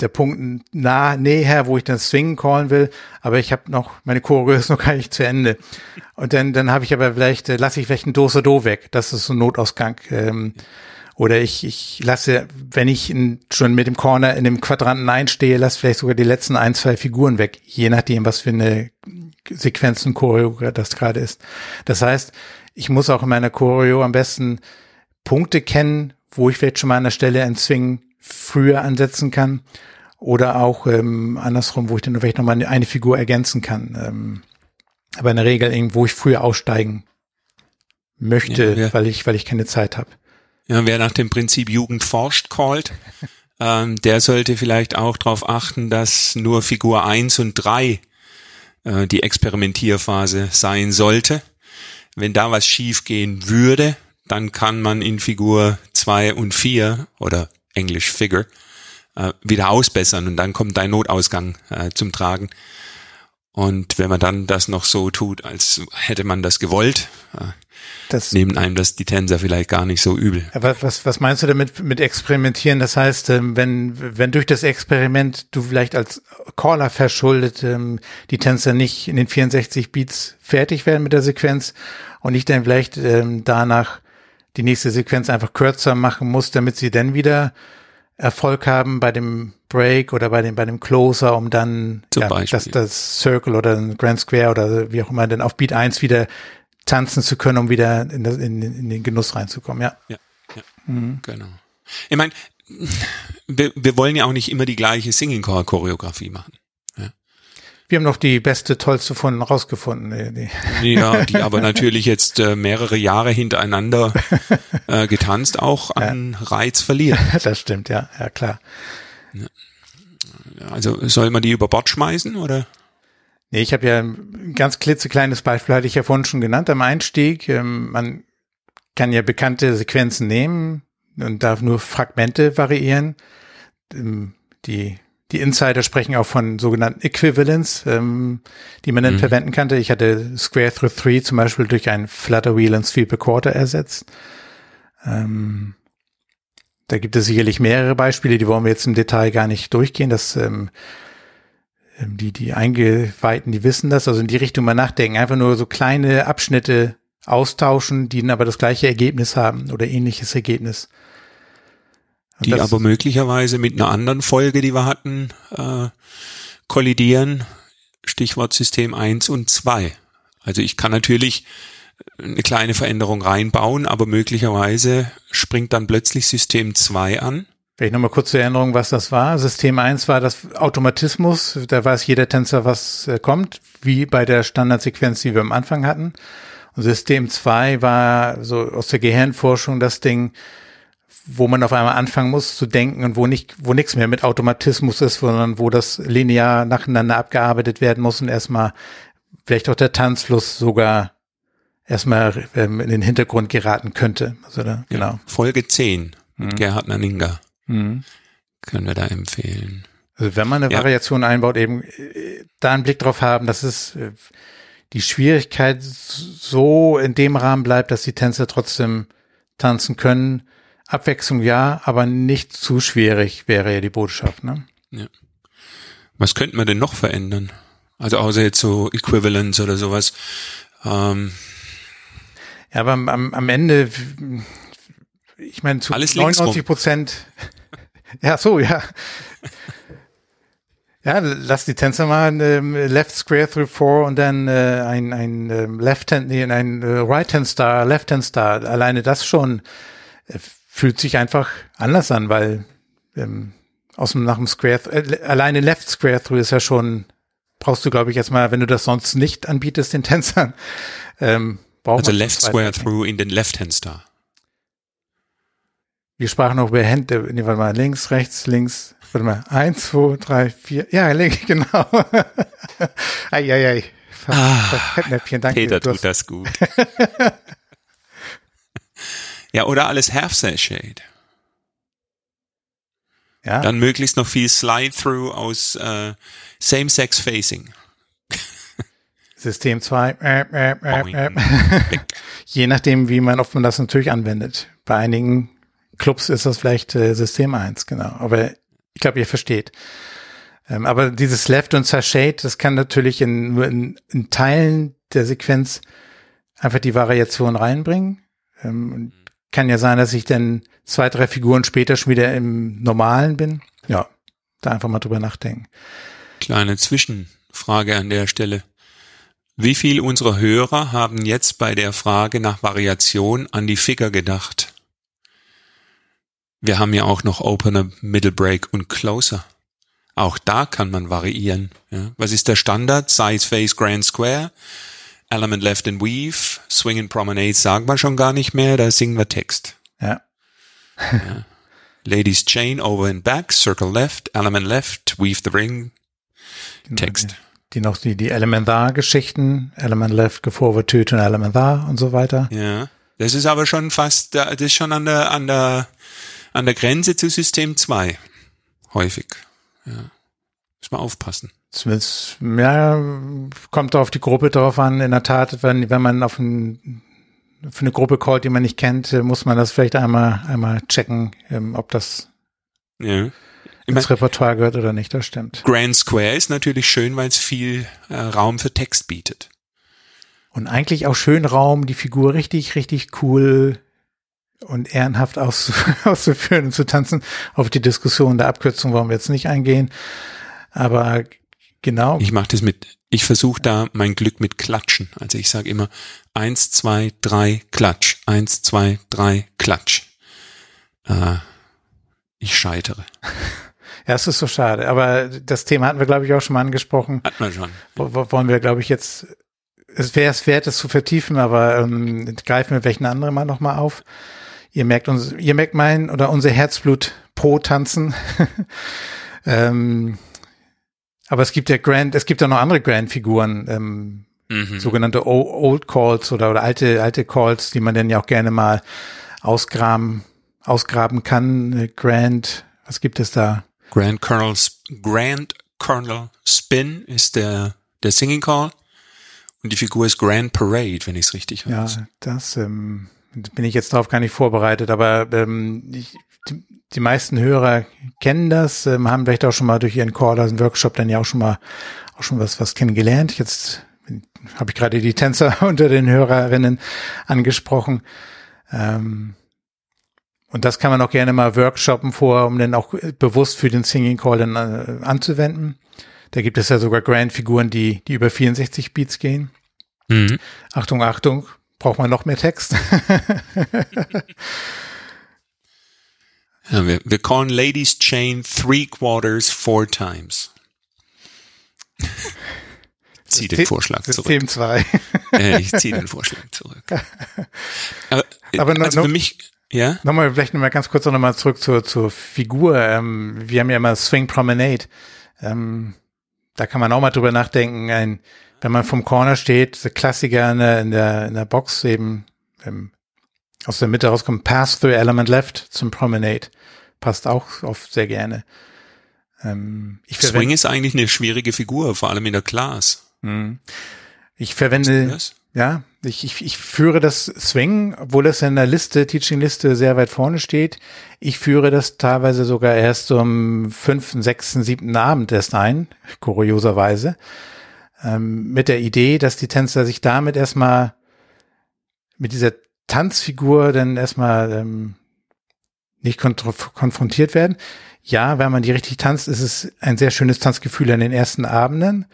der Punkt nah näher, wo ich dann Swing callen will, aber ich habe noch meine Choreo ist noch gar nicht zu Ende. Und dann dann habe ich aber vielleicht äh, lasse ich vielleicht ein Do so Do weg. Das ist so ein Notausgang. Ähm, oder ich, ich lasse, wenn ich in, schon mit dem Corner in dem Quadranten einstehe, lasse vielleicht sogar die letzten ein, zwei Figuren weg, je nachdem, was für eine Sequenz und Choreo das gerade ist. Das heißt, ich muss auch in meiner Choreo am besten Punkte kennen, wo ich vielleicht schon mal an der Stelle ein Swing früher ansetzen kann oder auch ähm, andersrum, wo ich dann vielleicht nochmal eine Figur ergänzen kann. Ähm, aber in der Regel irgendwo ich früher aussteigen möchte, ja, weil ich weil ich keine Zeit habe. Ja, wer nach dem Prinzip Jugend forscht callt, (laughs) ähm, der sollte vielleicht auch darauf achten, dass nur Figur eins und drei äh, die Experimentierphase sein sollte. Wenn da was schief gehen würde, dann kann man in Figur zwei und vier oder Englisch Figure äh, wieder ausbessern und dann kommt dein Notausgang äh, zum Tragen. Und wenn man dann das noch so tut, als hätte man das gewollt, äh, das, nehmen einem das die Tänzer vielleicht gar nicht so übel. Aber was, was meinst du damit mit experimentieren? Das heißt, ähm, wenn, wenn durch das Experiment du vielleicht als Caller verschuldet ähm, die Tänzer nicht in den 64 Beats fertig werden mit der Sequenz und ich dann vielleicht ähm, danach die nächste Sequenz einfach kürzer machen muss, damit sie dann wieder Erfolg haben bei dem Break oder bei dem, bei dem Closer, um dann ja, das, das Circle oder ein Grand Square oder wie auch immer dann auf Beat 1 wieder tanzen zu können, um wieder in, das, in, in den Genuss reinzukommen, ja. Ja, ja mhm. genau. Ich meine, wir, wir wollen ja auch nicht immer die gleiche Singing Core Choreografie machen. Wir haben noch die beste, tollste von rausgefunden. Die, die. Ja, die (laughs) aber natürlich jetzt äh, mehrere Jahre hintereinander äh, getanzt auch an ja. Reiz verlieren. (laughs) Das stimmt, ja, ja klar. Also soll man die über Bord schmeißen oder? Nee, ich habe ja ein ganz klitzekleines Beispiel, hatte ich ja vorhin schon genannt am Einstieg. Ähm, man kann ja bekannte Sequenzen nehmen und darf nur Fragmente variieren. Ähm, die, die Insider sprechen auch von sogenannten Equivalents, ähm, die man dann mhm. verwenden kannte. Ich hatte Square Through Three zum Beispiel durch ein Flutter Wheel and Sweep a Quarter ersetzt. Ähm, da gibt es sicherlich mehrere Beispiele, die wollen wir jetzt im Detail gar nicht durchgehen. Das ähm, ähm, die, die Eingeweihten, die wissen das, also in die Richtung mal nachdenken, einfach nur so kleine Abschnitte austauschen, die dann aber das gleiche Ergebnis haben oder ähnliches Ergebnis. Die aber möglicherweise mit einer anderen Folge, die wir hatten, äh, kollidieren. Stichwort System 1 und 2. Also ich kann natürlich eine kleine Veränderung reinbauen, aber möglicherweise springt dann plötzlich System 2 an Vielleicht nochmal kurz zur Erinnerung, was das war. System 1 war das Automatismus. Da weiß jeder Tänzer, was äh, kommt, wie bei der Standardsequenz, die wir am Anfang hatten. Und System 2 war so aus der Gehirnforschung das Ding, wo man auf einmal anfangen muss zu denken und wo nicht, wo nichts mehr mit Automatismus ist, sondern wo das linear nacheinander abgearbeitet werden muss und erstmal vielleicht auch der Tanzfluss sogar erstmal ähm, in den Hintergrund geraten könnte. Also da, genau. Ja, Folge 10 mit mhm. Gerhard Naninga. Mhm. Können wir da empfehlen. Also wenn man eine ja. Variation einbaut, eben äh, da einen Blick drauf haben, dass es äh, die Schwierigkeit so in dem Rahmen bleibt, dass die Tänzer trotzdem tanzen können. Abwechslung ja, aber nicht zu schwierig wäre ja die Botschaft. Ne? Ja. Was könnte man denn noch verändern? Also außer jetzt so Equivalence oder sowas. Ähm, ja, aber am, am Ende, ich meine, zu Alles 99 Prozent (laughs) ja, so, ja. Ja, lass die Tänzer mal ähm, Left Square through four und dann äh, ein, ein ähm, Left Hand, nee, ein äh, Right Hand Star, Left Hand Star. Alleine das schon äh, fühlt sich einfach anders an, weil ähm, aus dem nach dem Square, äh, alleine Left Square through ist ja schon brauchst du, glaube ich, jetzt mal, wenn du das sonst nicht anbietest, den (laughs) Tänzern. Ähm, also Left Square Through in den Left Hand Star. Wir sprachen noch über Hände, nee, warte mal, links, rechts, links, warte mal, eins, zwei, drei, vier, ja, links, (laughs) genau. Eieiei. Ei, ei. Ah, danke. Peter tut das gut. (laughs) ja, oder alles Half-Shade. Ja. Dann möglichst noch viel Slide-Through aus äh, Same-Sex-Facing. System 2, äh, äh, äh, äh. (laughs) je nachdem, wie man, ob man das natürlich anwendet. Bei einigen Clubs ist das vielleicht äh, System 1, genau. Aber ich glaube, ihr versteht. Ähm, aber dieses Left und Sashade, das kann natürlich in, in, in Teilen der Sequenz einfach die Variation reinbringen. Ähm, kann ja sein, dass ich dann zwei, drei Figuren später schon wieder im Normalen bin. Ja, da einfach mal drüber nachdenken. Kleine Zwischenfrage an der Stelle. Wie viel unserer Hörer haben jetzt bei der Frage nach Variation an die Figure gedacht? Wir haben ja auch noch Opener, Middle Break und Closer. Auch da kann man variieren. Ja. Was ist der Standard? Size, Face, Grand Square, Element Left and Weave, Swing and Promenade sagen wir schon gar nicht mehr, da singen wir Text. Ja. ja. Ladies Chain, Over and Back, Circle Left, Element Left, Weave the Ring, genau, Text. Die, die noch die, die Elementar-Geschichten, Element Left, Geforward Töte und Elementar und so weiter. Ja. Das ist aber schon fast, das ist schon an der, an der, an der Grenze zu System 2. Häufig. Ja. Muss man aufpassen. Zumindest, ja, kommt auf die Gruppe drauf an. In der Tat, wenn, wenn man auf ein, für eine Gruppe callt, die man nicht kennt, muss man das vielleicht einmal, einmal checken, ähm, ob das ja. ins Repertoire gehört oder nicht. Das stimmt. Grand Square ist natürlich schön, weil es viel äh, Raum für Text bietet. Und eigentlich auch schön Raum, die Figur richtig, richtig cool und ehrenhaft (laughs) auszuführen und zu tanzen. Auf die Diskussion der Abkürzung wollen wir jetzt nicht eingehen. Aber genau. Ich mache das mit, ich versuche da mein Glück mit Klatschen. Also ich sage immer eins, zwei, drei, Klatsch. Eins, zwei, drei, Klatsch. Äh, ich scheitere. (laughs) Ja, es ist so schade. Aber das Thema hatten wir, glaube ich, auch schon mal angesprochen. Hat man schon. Wo, wollen wir, glaube ich, jetzt, es wäre es wert, es zu vertiefen, aber ähm, greifen wir welchen anderen mal nochmal auf. Ihr merkt uns, ihr merkt mein oder unser Herzblut pro Tanzen. (laughs) ähm, aber es gibt ja Grand, es gibt ja noch andere Grand-Figuren, ähm, mhm. sogenannte Old Calls oder, oder alte, alte Calls, die man dann ja auch gerne mal ausgraben, ausgraben kann. Grand, was gibt es da? Grand Colonel, Grand Colonel Spin ist der, der Singing Call. Und die Figur ist Grand Parade, wenn ich es richtig weiß. Ja, das ähm, bin ich jetzt drauf gar nicht vorbereitet, aber ähm, ich, die, meisten Hörer kennen das, ähm, haben vielleicht auch schon mal durch ihren Call, also Workshop dann ja auch schon mal auch schon was was kennengelernt. Jetzt habe ich gerade die Tänzer (laughs) unter den Hörerinnen angesprochen. Ähm, und das kann man auch gerne mal workshoppen vor, um dann auch bewusst für den Singing Call dann äh, anzuwenden. Da gibt es ja sogar Grand-Figuren, die, die über 64 Beats gehen. Mhm. Achtung, Achtung, braucht man noch mehr Text. (laughs) ja, wir, wir callen Ladies Chain three quarters four times. (laughs) (laughs) Zieh den Vorschlag (laughs) zurück. System 2. ich ziehe den Vorschlag zurück. Aber, Aber also für mich, ja? Nochmal, vielleicht nochmal ganz kurz nochmal zurück zur, zur Figur. Ähm, wir haben ja immer Swing Promenade. Ähm, da kann man auch mal drüber nachdenken. Ein, wenn man vom Corner steht, der Klassiker in der, in der, in der Box eben ähm, aus der Mitte rauskommt, Pass through Element Left zum Promenade. Passt auch oft sehr gerne. Ähm, ich Swing ist eigentlich eine schwierige Figur, vor allem in der Class. Mhm. Ich verwende, ja, ich, ich, ich führe das Swing, obwohl es in der Liste, Teaching-Liste sehr weit vorne steht. Ich führe das teilweise sogar erst um fünften, sechsten, siebten Abend erst ein, kurioserweise ähm, mit der Idee, dass die Tänzer sich damit erstmal mit dieser Tanzfigur dann erstmal ähm, nicht konfrontiert werden. Ja, wenn man die richtig tanzt, ist es ein sehr schönes Tanzgefühl an den ersten Abenden.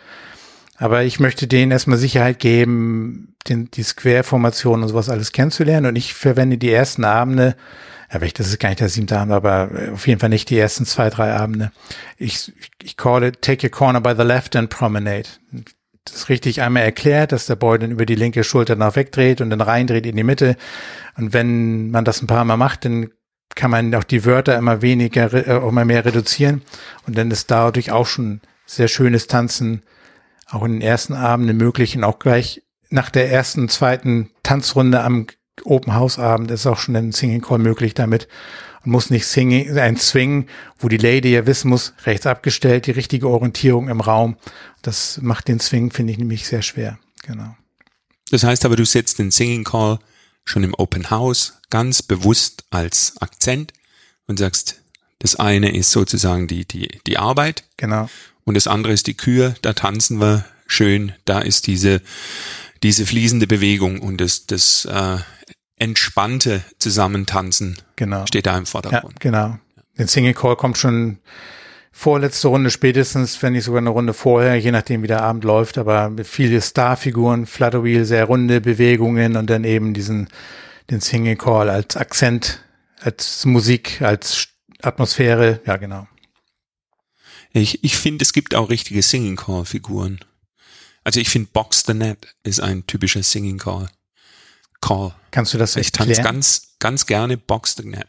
Aber ich möchte denen erstmal Sicherheit geben, den, die Square-Formation und sowas alles kennenzulernen. Und ich verwende die ersten Abende, ja, das ist gar nicht der siebte Abend, aber auf jeden Fall nicht die ersten zwei, drei Abende. Ich, ich call it Take your corner by the left and promenade das richtig einmal erklärt, dass der Boy dann über die linke Schulter nach wegdreht und dann reindreht in die Mitte. Und wenn man das ein paar Mal macht, dann kann man auch die Wörter immer weniger, äh, immer mehr reduzieren. Und dann ist dadurch auch schon sehr schönes Tanzen auch in den ersten Abenden möglich und auch gleich nach der ersten, zweiten Tanzrunde am Open House Abend ist auch schon ein Singing Call möglich damit und muss nicht singen, ein Swing, wo die Lady ja wissen muss, rechts abgestellt, die richtige Orientierung im Raum. Das macht den Swing, finde ich, nämlich sehr schwer. genau. Das heißt aber, du setzt den Singing Call schon im Open House ganz bewusst als Akzent und sagst, das eine ist sozusagen die, die, die Arbeit. Genau. Und das andere ist die Kür, da tanzen wir schön, da ist diese, diese fließende Bewegung und das, das äh, entspannte Zusammentanzen genau. steht da im Vordergrund. Ja, genau. Den Single Call kommt schon vorletzte Runde spätestens, wenn nicht sogar eine Runde vorher, je nachdem wie der Abend läuft, aber viele Starfiguren, Flutterwheel, sehr runde Bewegungen und dann eben diesen, den Single Call als Akzent, als Musik, als Atmosphäre, ja genau. Ich, ich finde, es gibt auch richtige Singing Call Figuren. Also ich finde Box the Net ist ein typischer Singing Call. Call. Kannst du das Ich tanze ganz, ganz gerne Box the Net.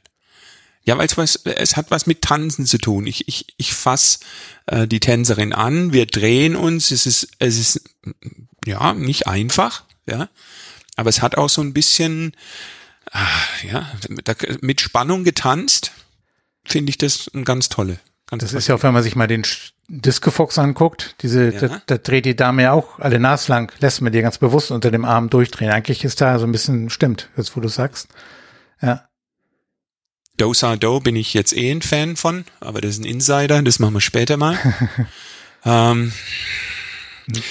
Ja, weil es was, es hat was mit Tanzen zu tun. Ich, ich, ich fass äh, die Tänzerin an, wir drehen uns, es ist, es ist ja nicht einfach, ja, aber es hat auch so ein bisschen, ach, ja, mit Spannung getanzt, finde ich das ein ganz tolle. Ganz das ist ja auch, wenn man sich mal den Disco Fox anguckt, diese, ja. da, da dreht die Dame ja auch alle naslang, lässt man dir ganz bewusst unter dem Arm durchdrehen. Eigentlich ist da so ein bisschen, stimmt, jetzt wo du sagst. Ja. Dosa Do bin ich jetzt eh ein Fan von, aber das ist ein Insider, das machen wir später mal. (laughs) ähm,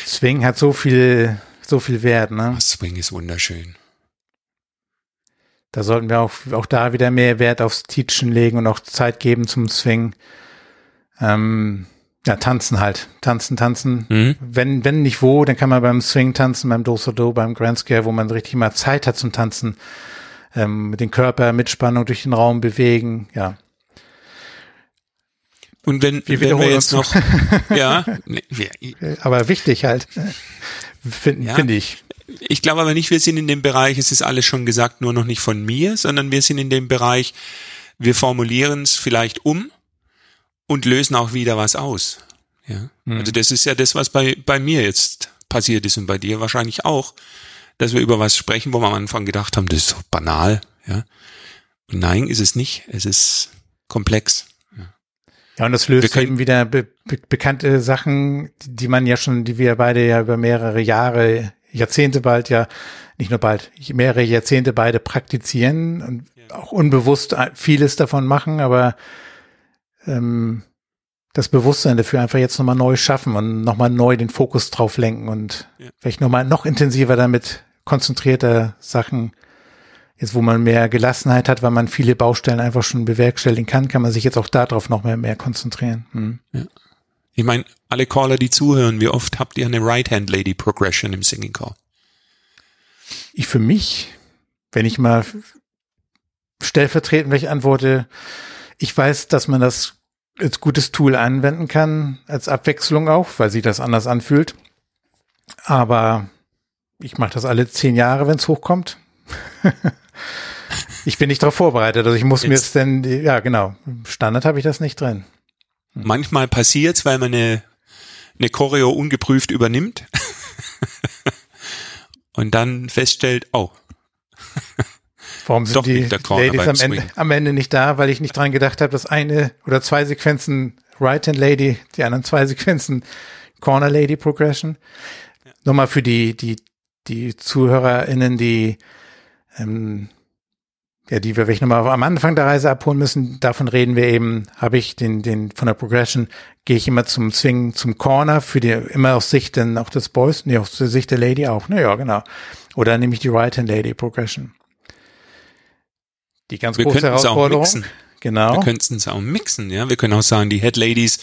Swing hat so viel, so viel Wert, ne? Swing ist wunderschön. Da sollten wir auch, auch da wieder mehr Wert aufs Teachen legen und auch Zeit geben zum Swing. Ähm, ja, tanzen halt. Tanzen, tanzen. Mhm. Wenn, wenn nicht wo, dann kann man beim Swing tanzen, beim Dosa Do, beim Grand Scare, wo man richtig mal Zeit hat zum Tanzen ähm, den Körper mit Spannung durch den Raum bewegen, ja. Und wenn wir, wenn wir jetzt noch, ja, (laughs) wir, aber wichtig halt, finde ja, find ich. Ich glaube aber nicht, wir sind in dem Bereich, es ist alles schon gesagt, nur noch nicht von mir, sondern wir sind in dem Bereich, wir formulieren es vielleicht um und lösen auch wieder was aus. Ja, hm. also das ist ja das, was bei bei mir jetzt passiert ist und bei dir wahrscheinlich auch dass wir über was sprechen, wo wir am Anfang gedacht haben, das ist so banal, ja. Und nein, ist es nicht. Es ist komplex. Ja, ja und das löst eben wieder be be bekannte Sachen, die man ja schon, die wir beide ja über mehrere Jahre, Jahrzehnte bald ja, nicht nur bald, mehrere Jahrzehnte beide praktizieren und ja. auch unbewusst vieles davon machen, aber ähm, das Bewusstsein dafür einfach jetzt nochmal neu schaffen und nochmal neu den Fokus drauf lenken und ja. vielleicht nochmal noch intensiver damit konzentrierter Sachen, jetzt wo man mehr Gelassenheit hat, weil man viele Baustellen einfach schon bewerkstelligen kann, kann man sich jetzt auch darauf noch mehr, mehr konzentrieren. Hm. Ja. Ich meine, alle Caller, die zuhören, wie oft habt ihr eine Right-Hand-Lady-Progression im Singing Call? Ich für mich, wenn ich mal stellvertretend welche antworte, ich weiß, dass man das als gutes Tool anwenden kann, als Abwechslung auch, weil sich das anders anfühlt. Aber ich mache das alle zehn Jahre, wenn es hochkommt. (laughs) ich bin nicht darauf vorbereitet. Also ich muss jetzt. mir jetzt denn, ja genau, Standard habe ich das nicht drin. Hm. Manchmal passiert's, weil man eine, eine Choreo ungeprüft übernimmt (laughs) und dann feststellt, oh. (laughs) Warum sind Doch die Ladies am Ende, am Ende, nicht da? Weil ich nicht dran gedacht habe, dass eine oder zwei Sequenzen Right-Hand Lady, die anderen zwei Sequenzen Corner Lady Progression. Ja. Nochmal für die, die, die ZuhörerInnen, die, ähm, ja, die wir vielleicht nochmal am Anfang der Reise abholen müssen, davon reden wir eben, habe ich den, den, von der Progression, gehe ich immer zum Swing, zum Corner, für die, immer aus Sicht denn auch des Boys, nee, aus der Sicht der Lady auch, naja, genau. Oder nehme ich die Right-Hand Lady Progression. Die ganz wir große Herausforderung. Genau. Wir könnten es auch mixen, ja. Wir können auch sagen, die Head Ladies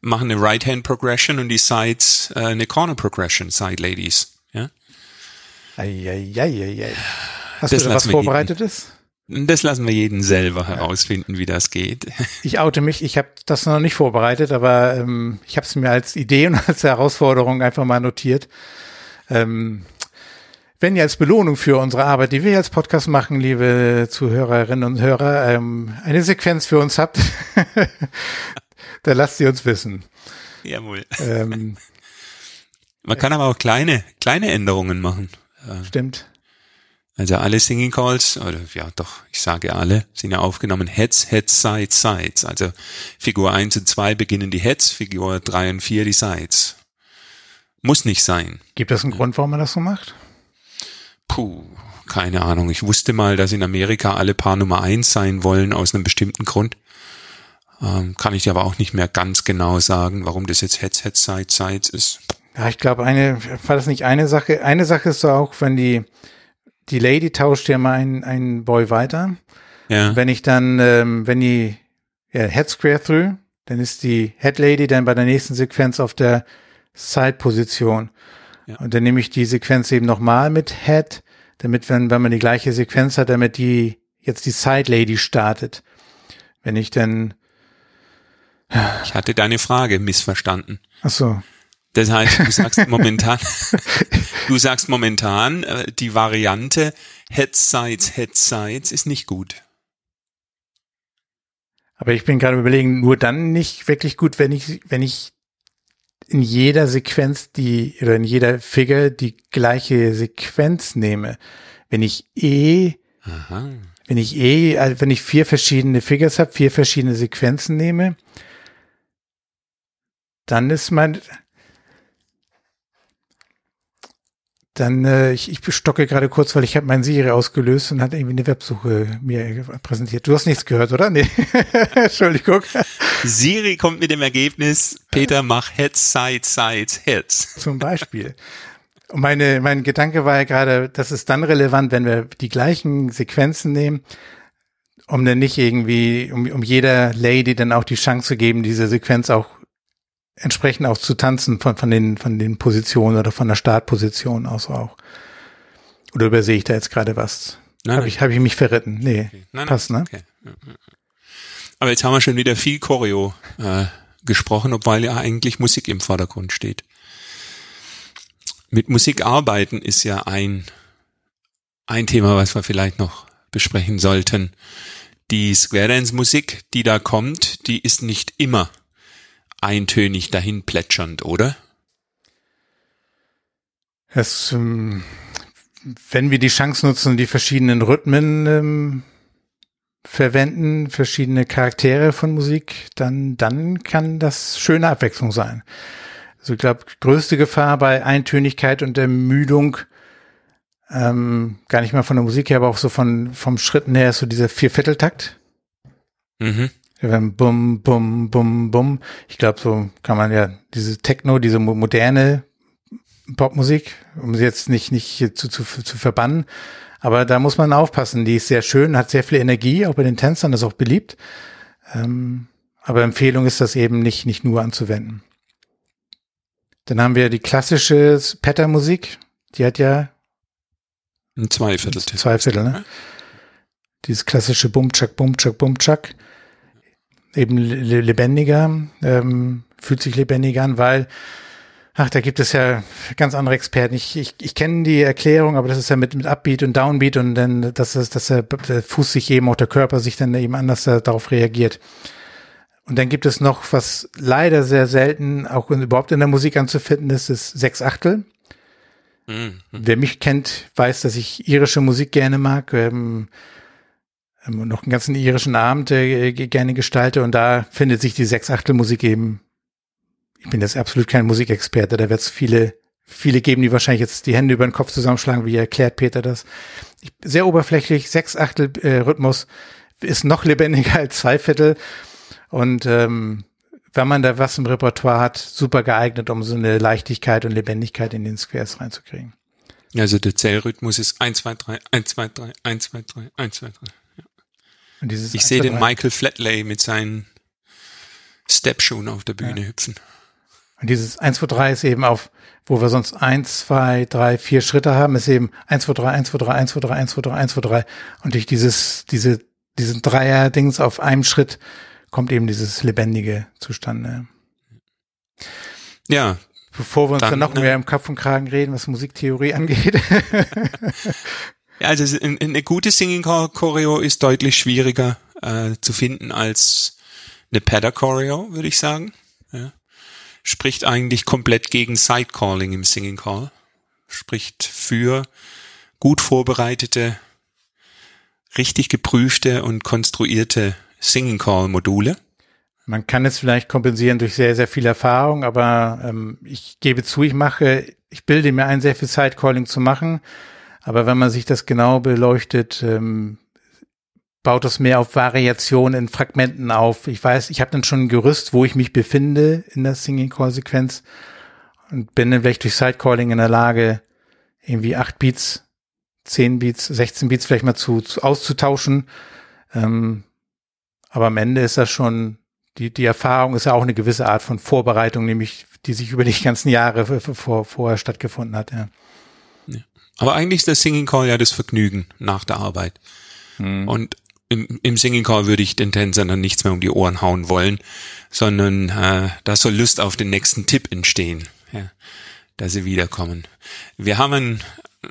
machen eine Right-Hand Progression und die Sides äh, eine Corner Progression, Side Ladies, ja. Eieieiei. Hast das du da was Vorbereitetes? Jeden, das lassen wir jeden selber herausfinden, wie das geht. (laughs) Ich oute mich, ich habe das noch nicht vorbereitet, aber ähm, ich habe es mir als Idee und (laughs) als Herausforderung einfach mal notiert. Ähm, wenn ihr als Belohnung für unsere Arbeit, die wir als Podcast machen, liebe Zuhörerinnen und Hörer, ähm, eine Sequenz für uns habt, (laughs) dann lasst sie uns wissen. Jawohl. Ähm, Man kann aber auch kleine, kleine Änderungen machen. Stimmt. Also alle Singing Calls, oder ja doch, ich sage alle, sind ja aufgenommen Heads, Heads, Sides, Sides. Also Figur 1 und 2 beginnen die Heads, Figur 3 und 4 die Sides. Muss nicht sein. Gibt es einen Grund, warum man das so macht? Puh, keine Ahnung. Ich wusste mal, dass in Amerika alle Paar Nummer eins sein wollen aus einem bestimmten Grund. Ähm, kann ich dir aber auch nicht mehr ganz genau sagen, warum das jetzt Heads, Heads, Sides, Sides ist. Ja, ich glaube, eine, war das nicht eine Sache? Eine Sache ist so auch, wenn die, die Lady tauscht ja mal einen, einen Boy weiter. Ja. Wenn ich dann, ähm, wenn die ja, Head Square Through, dann ist die Head Lady dann bei der nächsten Sequenz auf der Side-Position. Ja. Und dann nehme ich die Sequenz eben nochmal mit Head, damit, wenn, wenn man die gleiche Sequenz hat, damit die jetzt die Side Lady startet. Wenn ich dann, Ich hatte deine Frage missverstanden. ach so, Das heißt, du sagst momentan, (laughs) du sagst momentan, äh, die Variante Head Sides, Head Sides ist nicht gut. Aber ich bin gerade überlegen, nur dann nicht wirklich gut, wenn ich, wenn ich in jeder Sequenz die, oder in jeder Figure die gleiche Sequenz nehme. Wenn ich eh, Aha. wenn ich eh, also wenn ich vier verschiedene Figures habe, vier verschiedene Sequenzen nehme, dann ist mein, dann, äh, ich, ich stocke gerade kurz, weil ich habe mein Siri ausgelöst und hat irgendwie eine Websuche mir präsentiert. Du hast nichts gehört, oder? Nee. (laughs) Entschuldigung. Siri kommt mit dem Ergebnis, Peter, mach Heads, Sides, Sides, Heads. Zum Beispiel. Und meine, mein Gedanke war ja gerade, das ist dann relevant, wenn wir die gleichen Sequenzen nehmen, um dann nicht irgendwie, um, um jeder Lady dann auch die Chance zu geben, diese Sequenz auch entsprechend auch zu tanzen von, von den, von den Positionen oder von der Startposition aus auch. Oder übersehe ich da jetzt gerade was? Nein, Habe ich, hab ich mich verritten? Nee. Nein, nein, Passt, ne? Okay. Ja, ja, ja. Aber jetzt haben wir schon wieder viel Choreo äh, gesprochen, obwohl ja eigentlich Musik im Vordergrund steht. Mit Musik arbeiten ist ja ein, ein Thema, was wir vielleicht noch besprechen sollten. Die Square Dance Musik, die da kommt, die ist nicht immer eintönig dahin plätschernd, oder? Es, ähm, wenn wir die Chance nutzen, die verschiedenen Rhythmen ähm, verwenden, verschiedene Charaktere von Musik, dann, dann kann das schöne Abwechslung sein. Also ich glaube, größte Gefahr bei Eintönigkeit und Ermüdung, ähm, gar nicht mal von der Musik her, aber auch so von, vom Schritten her, ist so dieser Viervierteltakt. Mhm. Wenn bum, bum, bum, bum. Ich glaube, so kann man ja diese Techno, diese mo- moderne Popmusik, um sie jetzt nicht, nicht zu, zu, zu verbannen. Aber da muss man aufpassen. Die ist sehr schön, hat sehr viel Energie, auch bei den Tänzern, ist auch beliebt. Ähm, aber Empfehlung ist das eben nicht, nicht nur anzuwenden. Dann haben wir die klassische Patter-Musik. Die hat ja Ein Zweiviertel. Zwei Viertel, ne? Dieses klassische Bumchak, Bumchak, Bumchak. Eben le- lebendiger, ähm, fühlt sich lebendiger an, weil, ach, da gibt es ja ganz andere Experten. Ich, ich, ich kenne die Erklärung, aber das ist ja mit, mit Upbeat und Downbeat und dann, dass, es- dass der, der Fuß sich eben, auch der Körper sich dann eben anders da- darauf reagiert. Und dann gibt es noch, was leider sehr selten auch in, überhaupt in der Musik anzufinden ist, ist Sechs Achtel. Mhm. Wer mich kennt, weiß, dass ich irische Musik gerne mag. Ähm, noch einen ganzen irischen Abend äh, gerne gestalte und da findet sich die Sechsachtelmusik eben. Ich bin jetzt absolut kein Musikexperte, da wird es viele, viele geben, die wahrscheinlich jetzt die Hände über den Kopf zusammenschlagen, wie erklärt Peter das. Ich, sehr oberflächlich, Sechsachtel äh, ist noch lebendiger als Zweiviertel und ähm, wenn man da was im Repertoire hat, super geeignet, um so eine Leichtigkeit und Lebendigkeit in den Squares reinzukriegen. Also der Zählrhythmus ist 1, 2, 3, 1, 2, 3, 1, 2, 3, 1, 2, 3. Ich 1, sehe 2, den 3. Michael Flatley mit seinen Stepschuhen auf der Bühne hüpfen. Und dieses 1, 2, 3 ist eben auf, wo wir sonst 1, 2, 3, 4 Schritte haben, ist eben 1, 2, 3, 1, 2, 3, 1, 2, 3, 1, 2, 3, 1, 2, 3. Und durch dieses, diese, diesen Dreier-Dings auf einem Schritt kommt eben dieses lebendige zustande. Ja, Bevor wir uns dann, Dann, noch ne? mehr im Kopf und Kragen reden, was Musiktheorie (laughs) angeht. Also eine gute Singing Choreo ist deutlich schwieriger äh, zu finden als eine Patter Choreo, würde ich sagen. Ja. Spricht eigentlich komplett gegen Sidecalling im Singing Call. Spricht für gut vorbereitete, richtig geprüfte und konstruierte Singing Call Module. Man kann es vielleicht kompensieren durch sehr, sehr viel Erfahrung, aber ähm, ich gebe zu, ich mache, ich bilde mir ein, sehr viel Sidecalling zu machen. Aber wenn man sich das genau beleuchtet, ähm, baut es mehr auf Variationen in Fragmenten auf. Ich weiß, ich habe dann schon ein Gerüst, wo ich mich befinde in der Singing-Call-Sequenz und bin dann vielleicht durch Sidecalling in der Lage, irgendwie acht Beats, zehn Beats, 16 Beats vielleicht mal zu, zu auszutauschen. Ähm, aber am Ende ist das schon die, die Erfahrung ist ja auch eine gewisse Art von Vorbereitung, nämlich die sich über die ganzen Jahre vor, vorher stattgefunden hat. Ja. Aber eigentlich ist der Singing Call ja das Vergnügen nach der Arbeit. Hm. Und im, im Singing Call würde ich den Tänzern dann nichts mehr um die Ohren hauen wollen, sondern äh, da soll Lust auf den nächsten Tipp entstehen, ja, dass sie wiederkommen. Wir haben einen,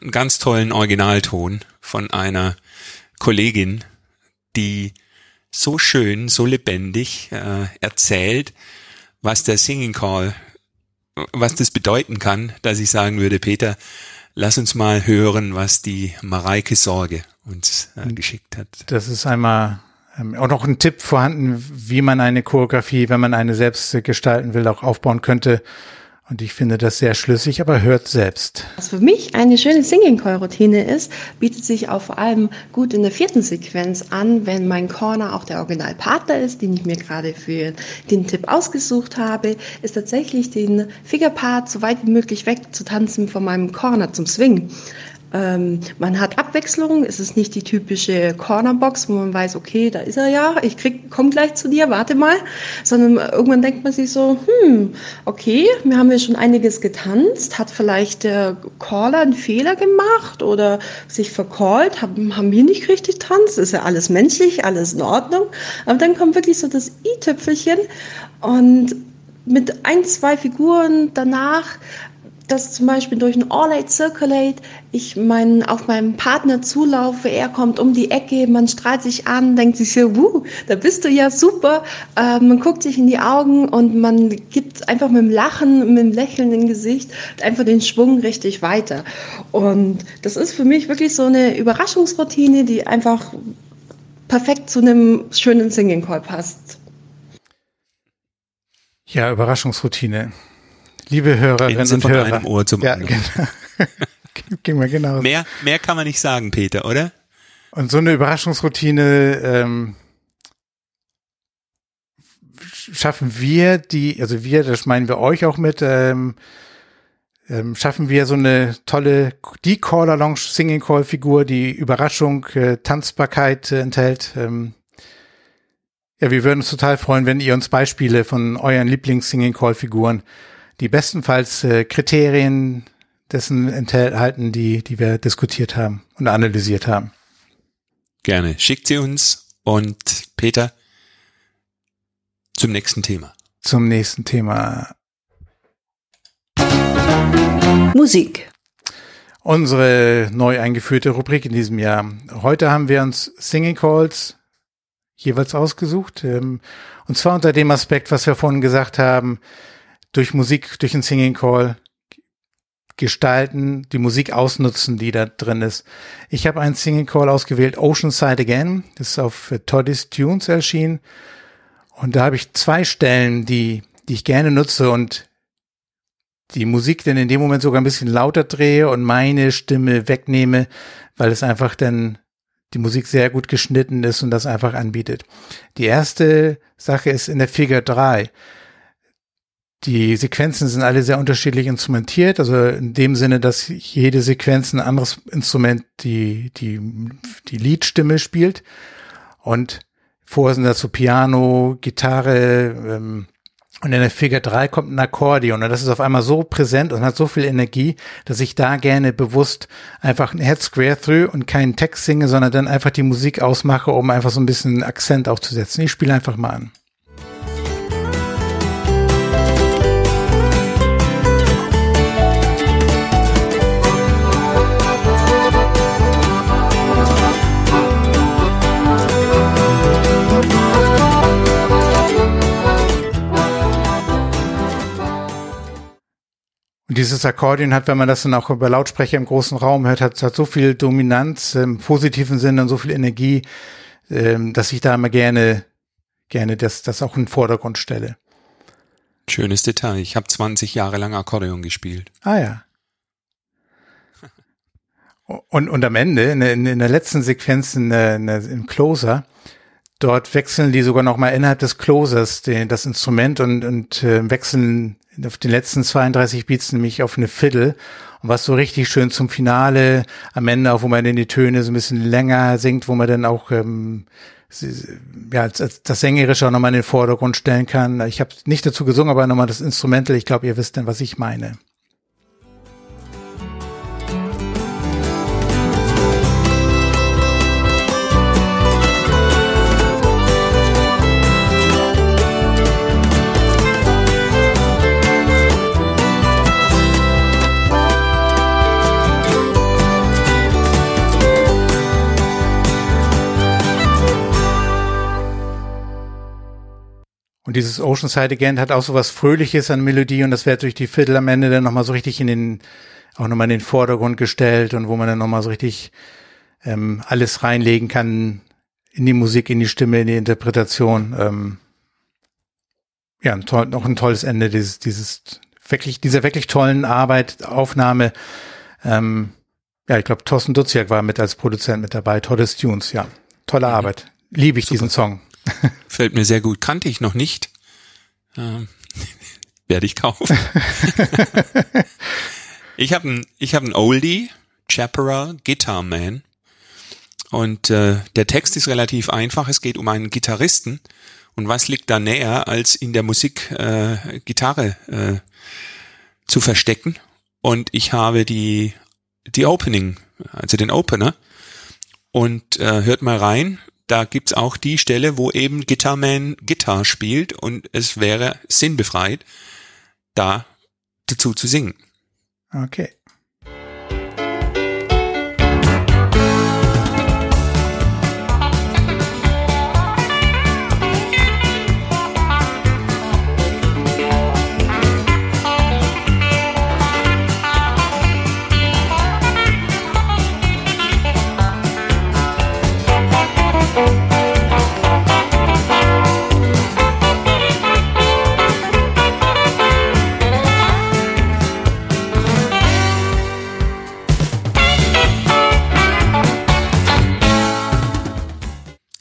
einen ganz tollen Originalton von einer Kollegin, die so schön, so lebendig äh, erzählt, was der Singing Call, was das bedeuten kann, dass ich sagen würde, Peter, lass uns mal hören, was die Mareike Sorge uns äh, geschickt hat. Das ist einmal ähm, auch noch ein Tipp vorhanden, wie man eine Choreografie, wenn man eine selbst gestalten will, auch aufbauen könnte. Und ich finde das sehr schlüssig, aber hört selbst. Was für mich eine schöne Singing-Call-Routine ist, bietet sich auch vor allem gut in der vierten Sequenz an, wenn mein Corner auch der Originalpartner ist, den ich mir gerade für den Tipp ausgesucht habe, ist tatsächlich den Figure-Part so weit wie möglich weg zu tanzen von meinem Corner zum Swing. Ähm, man hat Abwechslung, es ist nicht die typische Cornerbox, wo man weiß, okay, da ist er ja, ich krieg, komm gleich zu dir, warte mal, sondern irgendwann denkt man sich so, hm, okay, wir haben ja schon einiges getanzt, hat vielleicht der Caller einen Fehler gemacht oder sich vercallt, haben, haben wir nicht richtig tanzt, ist ja alles menschlich, alles in Ordnung, aber dann kommt wirklich so das i-Tüpfelchen. Und mit ein, zwei Figuren danach dass zum Beispiel durch ein All-Light Circulate ich meinen, auf meinen Partner zulaufe, er kommt um die Ecke, man strahlt sich an, denkt sich so, wuh, da bist du ja super. Äh, man guckt sich in die Augen und man gibt einfach mit dem Lachen, mit dem Lächeln im Gesicht einfach den Schwung richtig weiter. Und das ist für mich wirklich so eine Überraschungsroutine, die einfach perfekt zu einem schönen Singing Call passt. Ja, Überraschungsroutine. Liebe Hörerinnen und von Hörer. einem Ohr zum ja, anderen. Genau. (laughs) Ging mir genau. Mehr, mehr kann man nicht sagen, Peter, oder? Und so eine Überraschungsroutine ähm, schaffen wir die, also wir, das meinen wir euch auch mit, ähm, ähm, schaffen wir so eine tolle, die Call-Along Singing Call Figur, die Überraschung, äh, Tanzbarkeit äh, enthält. Ähm, ja, wir würden uns total freuen, wenn ihr uns Beispiele von euren Lieblings-Singing Call Figuren die bestenfalls äh, Kriterien dessen enthalten, die, die wir diskutiert haben und analysiert haben. Gerne. Schickt sie uns und Peter zum nächsten Thema. Zum nächsten Thema. Musik. Unsere neu eingeführte Rubrik in diesem Jahr. Heute haben wir uns Singing Calls jeweils ausgesucht. Ähm, und zwar unter dem Aspekt, was wir vorhin gesagt haben, durch Musik, durch den Singing Call gestalten, die Musik ausnutzen, die da drin ist. Ich habe einen Singing Call ausgewählt, Oceanside Again. Das ist auf Toddys Tunes erschienen. Und da habe ich zwei Stellen, die, die ich gerne nutze und die Musik dann in dem Moment sogar ein bisschen lauter drehe und meine Stimme wegnehme, weil es einfach dann die Musik sehr gut geschnitten ist und das einfach anbietet. Die erste Sache ist in der Figure 3. Die Sequenzen sind alle sehr unterschiedlich instrumentiert, also in dem Sinne, dass jede Sequenz ein anderes Instrument die, die, die Liedstimme spielt. Und vorher sind dazu Piano, Gitarre, ähm, und in der Figur 3 kommt ein Akkordeon und das ist auf einmal so präsent und hat so viel Energie, dass ich da gerne bewusst einfach ein Head Square Through und keinen Text singe, sondern dann einfach die Musik ausmache, um einfach so ein bisschen Akzent aufzusetzen. Ich spiele einfach mal an. Und dieses Akkordeon hat, wenn man das dann auch über Lautsprecher im großen Raum hört, hat, hat so viel Dominanz im positiven Sinne und so viel Energie, ähm, dass ich da immer gerne, gerne das, das auch in den Vordergrund stelle. Schönes Detail. Ich habe 20 Jahre lang Akkordeon gespielt. Ah ja. (laughs) Und, und am Ende, in, in, in der letzten Sequenz in, in, im Closer, dort wechseln die sogar noch mal innerhalb des Closers den, das Instrument und, und äh, wechseln auf den letzten 32 Beats nämlich auf eine Fiddle. Und was so richtig schön zum Finale, am Ende auch, wo man dann die Töne so ein bisschen länger singt, wo man dann auch ähm, ja, das Sängerische auch nochmal in den Vordergrund stellen kann. Ich habe nicht dazu gesungen, aber nochmal das Instrumental. Ich glaube, ihr wisst dann, was ich meine. Und dieses Oceanside Again hat auch so was Fröhliches an Melodie und das wird durch die Viertel am Ende dann nochmal so richtig in den, auch nochmal in den Vordergrund gestellt und wo man dann nochmal so richtig ähm, alles reinlegen kann in die Musik, in die Stimme, in die Interpretation. Ähm, ja, ein toll, noch ein tolles Ende dieses, dieses wirklich, dieser wirklich tollen Arbeit, Aufnahme. Ähm, ja, ich glaube, Thorsten Duziak war mit als Produzent mit dabei. Tolles Tunes, ja. Tolle mhm. Arbeit. Liebe ich Super. diesen Song. (laughs) Fällt mir sehr gut. Kannte ich noch nicht. Ähm, (laughs) werde ich kaufen. (laughs) ich habe ein, ich habe ein Oldie, Chaparral, Guitar Man. Und äh, der Text ist relativ einfach. Es geht um einen Gitarristen. Und was liegt da näher, als in der Musik äh, Gitarre äh, zu verstecken? Und ich habe die die Opening, also den Opener. Und äh, hört mal rein da gibt's auch die Stelle, wo eben Guitarman Gitarre spielt und es wäre sinnbefreit, da dazu zu singen. Okay.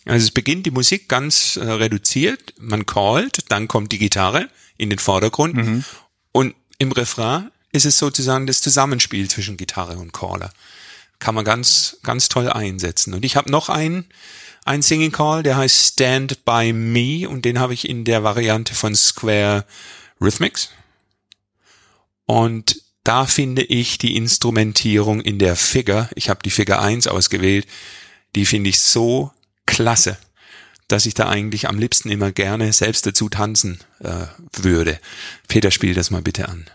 Also es beginnt die Musik ganz äh, reduziert, man callt, dann kommt die Gitarre in den Vordergrund mhm. und im Refrain ist es sozusagen das Zusammenspiel zwischen Gitarre und Caller. Kann man ganz, ganz toll einsetzen. Und ich habe noch einen, einen Singing Call, der heißt Stand By Me und den habe ich in der Variante von Square Rhythmics. Und da finde ich die Instrumentierung in der Figure, ich habe die Figure 1 ausgewählt, die finde ich so klasse, dass ich da eigentlich am liebsten immer gerne selbst dazu tanzen äh, würde. Peter, spiel das mal bitte an.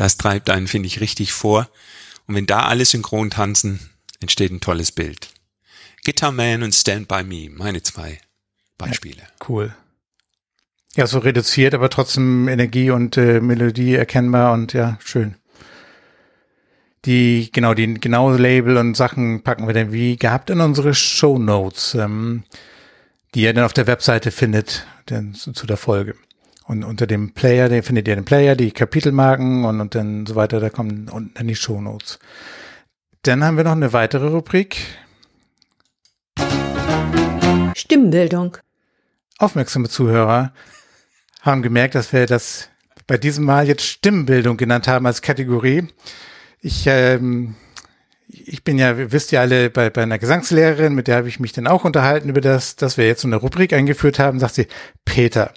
Das treibt einen, finde ich, richtig vor. Und wenn da alle synchron tanzen, entsteht ein tolles Bild. Guitar Man und Stand By Me, meine zwei Beispiele. Ja, cool. Ja, so reduziert, aber trotzdem Energie und äh, Melodie erkennbar und ja, schön. Die, genau, die genaue Label und Sachen packen wir dann wie gehabt in unsere Show Notes, ähm, die ihr dann auf der Webseite findet, denn zu, zu der Folge. Und unter dem Player, den findet ihr den Player, die Kapitelmarken und, und dann so weiter, da kommen unten dann die Shownotes. Dann haben wir noch eine weitere Rubrik. Stimmbildung. Aufmerksame Zuhörer haben gemerkt, dass wir das bei diesem Mal jetzt Stimmbildung genannt haben als Kategorie. Ich, ähm, ich bin ja, wisst ihr alle, bei, bei einer Gesangslehrerin, mit der habe ich mich dann auch unterhalten über das, dass wir jetzt so eine Rubrik eingeführt haben, sagt sie, Peter,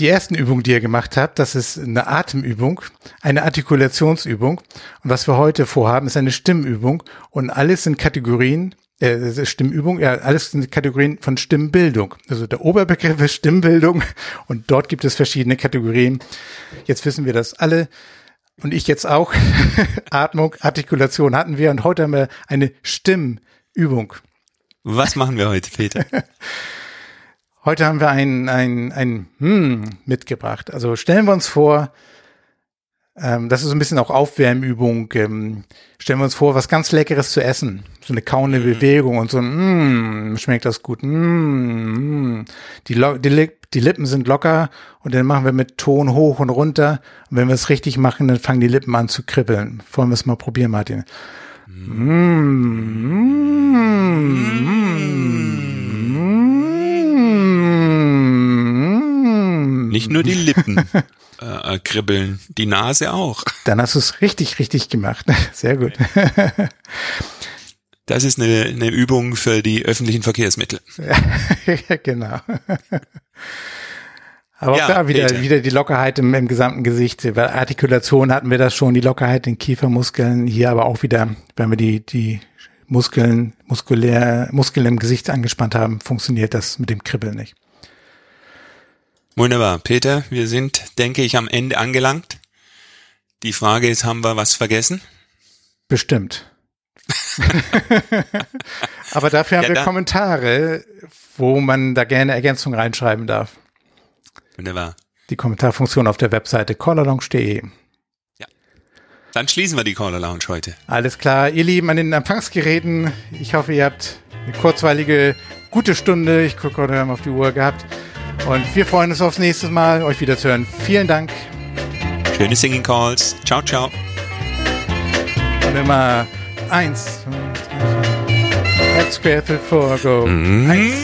die ersten Übungen, die ihr gemacht habt, das ist eine Atemübung, eine Artikulationsübung. Und was wir heute vorhaben, ist eine Stimmübung. Und alles sind Kategorien, äh, Stimmübung, ja, alles sind Kategorien von Stimmbildung. Also der Oberbegriff ist Stimmbildung und dort gibt es verschiedene Kategorien. Jetzt wissen wir das alle. Und ich jetzt auch. (laughs) Atmung, Artikulation hatten wir und heute haben wir eine Stimmübung. Was machen wir heute, Peter? (laughs) Heute haben wir ein, ein, ein Hm mitgebracht. Also stellen wir uns vor, ähm, das ist so ein bisschen auch Aufwärmübung. Ähm, stellen wir uns vor, was ganz Leckeres zu essen. So eine kaunende Mhm. Bewegung und so ein mm, schmeckt das gut. Mm, mm. Die, Lo- die, Lip- die Lippen sind locker und dann machen wir mit Ton hoch und runter. Und wenn wir es richtig machen, dann fangen die Lippen an zu kribbeln. Wollen wir es mal probieren, Martin? Mm. Nicht nur die Lippen (laughs) äh, kribbeln, die Nase auch. (laughs) Dann hast du es richtig, richtig gemacht. (laughs) Sehr gut. Das ist eine, eine Übung für die öffentlichen Verkehrsmittel. Genau. Aber Ja, auch da wieder, Peter. wieder die Lockerheit im, im gesamten Gesicht. Bei Artikulation hatten wir das schon, die Lockerheit in Kiefermuskeln. Hier aber auch wieder, wenn wir die, die Muskeln, muskulär, Muskeln im Gesicht angespannt haben, funktioniert das mit dem Kribbeln nicht. Wunderbar. Peter, wir sind, denke ich, am Ende angelangt. Die Frage ist, haben wir was vergessen? Bestimmt. (laughs) aber dafür haben Ja, wir Kommentare, wo man da gerne Ergänzungen reinschreiben darf. Wunderbar. Die Kommentarfunktion auf der Webseite collarlounge.de. Dann schließen wir die Caller Lounge heute. Alles klar, ihr Lieben an den Empfangsgeräten. Ich hoffe, ihr habt eine kurzweilige, gute Stunde, ich gucke heute mal auf die Uhr gehabt. Und wir freuen uns aufs nächste Mal, euch wieder zu hören. Vielen Dank Schöne Singing Calls. Ciao, ciao. und immer eins, zwei, drei, vier. Head square, three, four, go. Eins.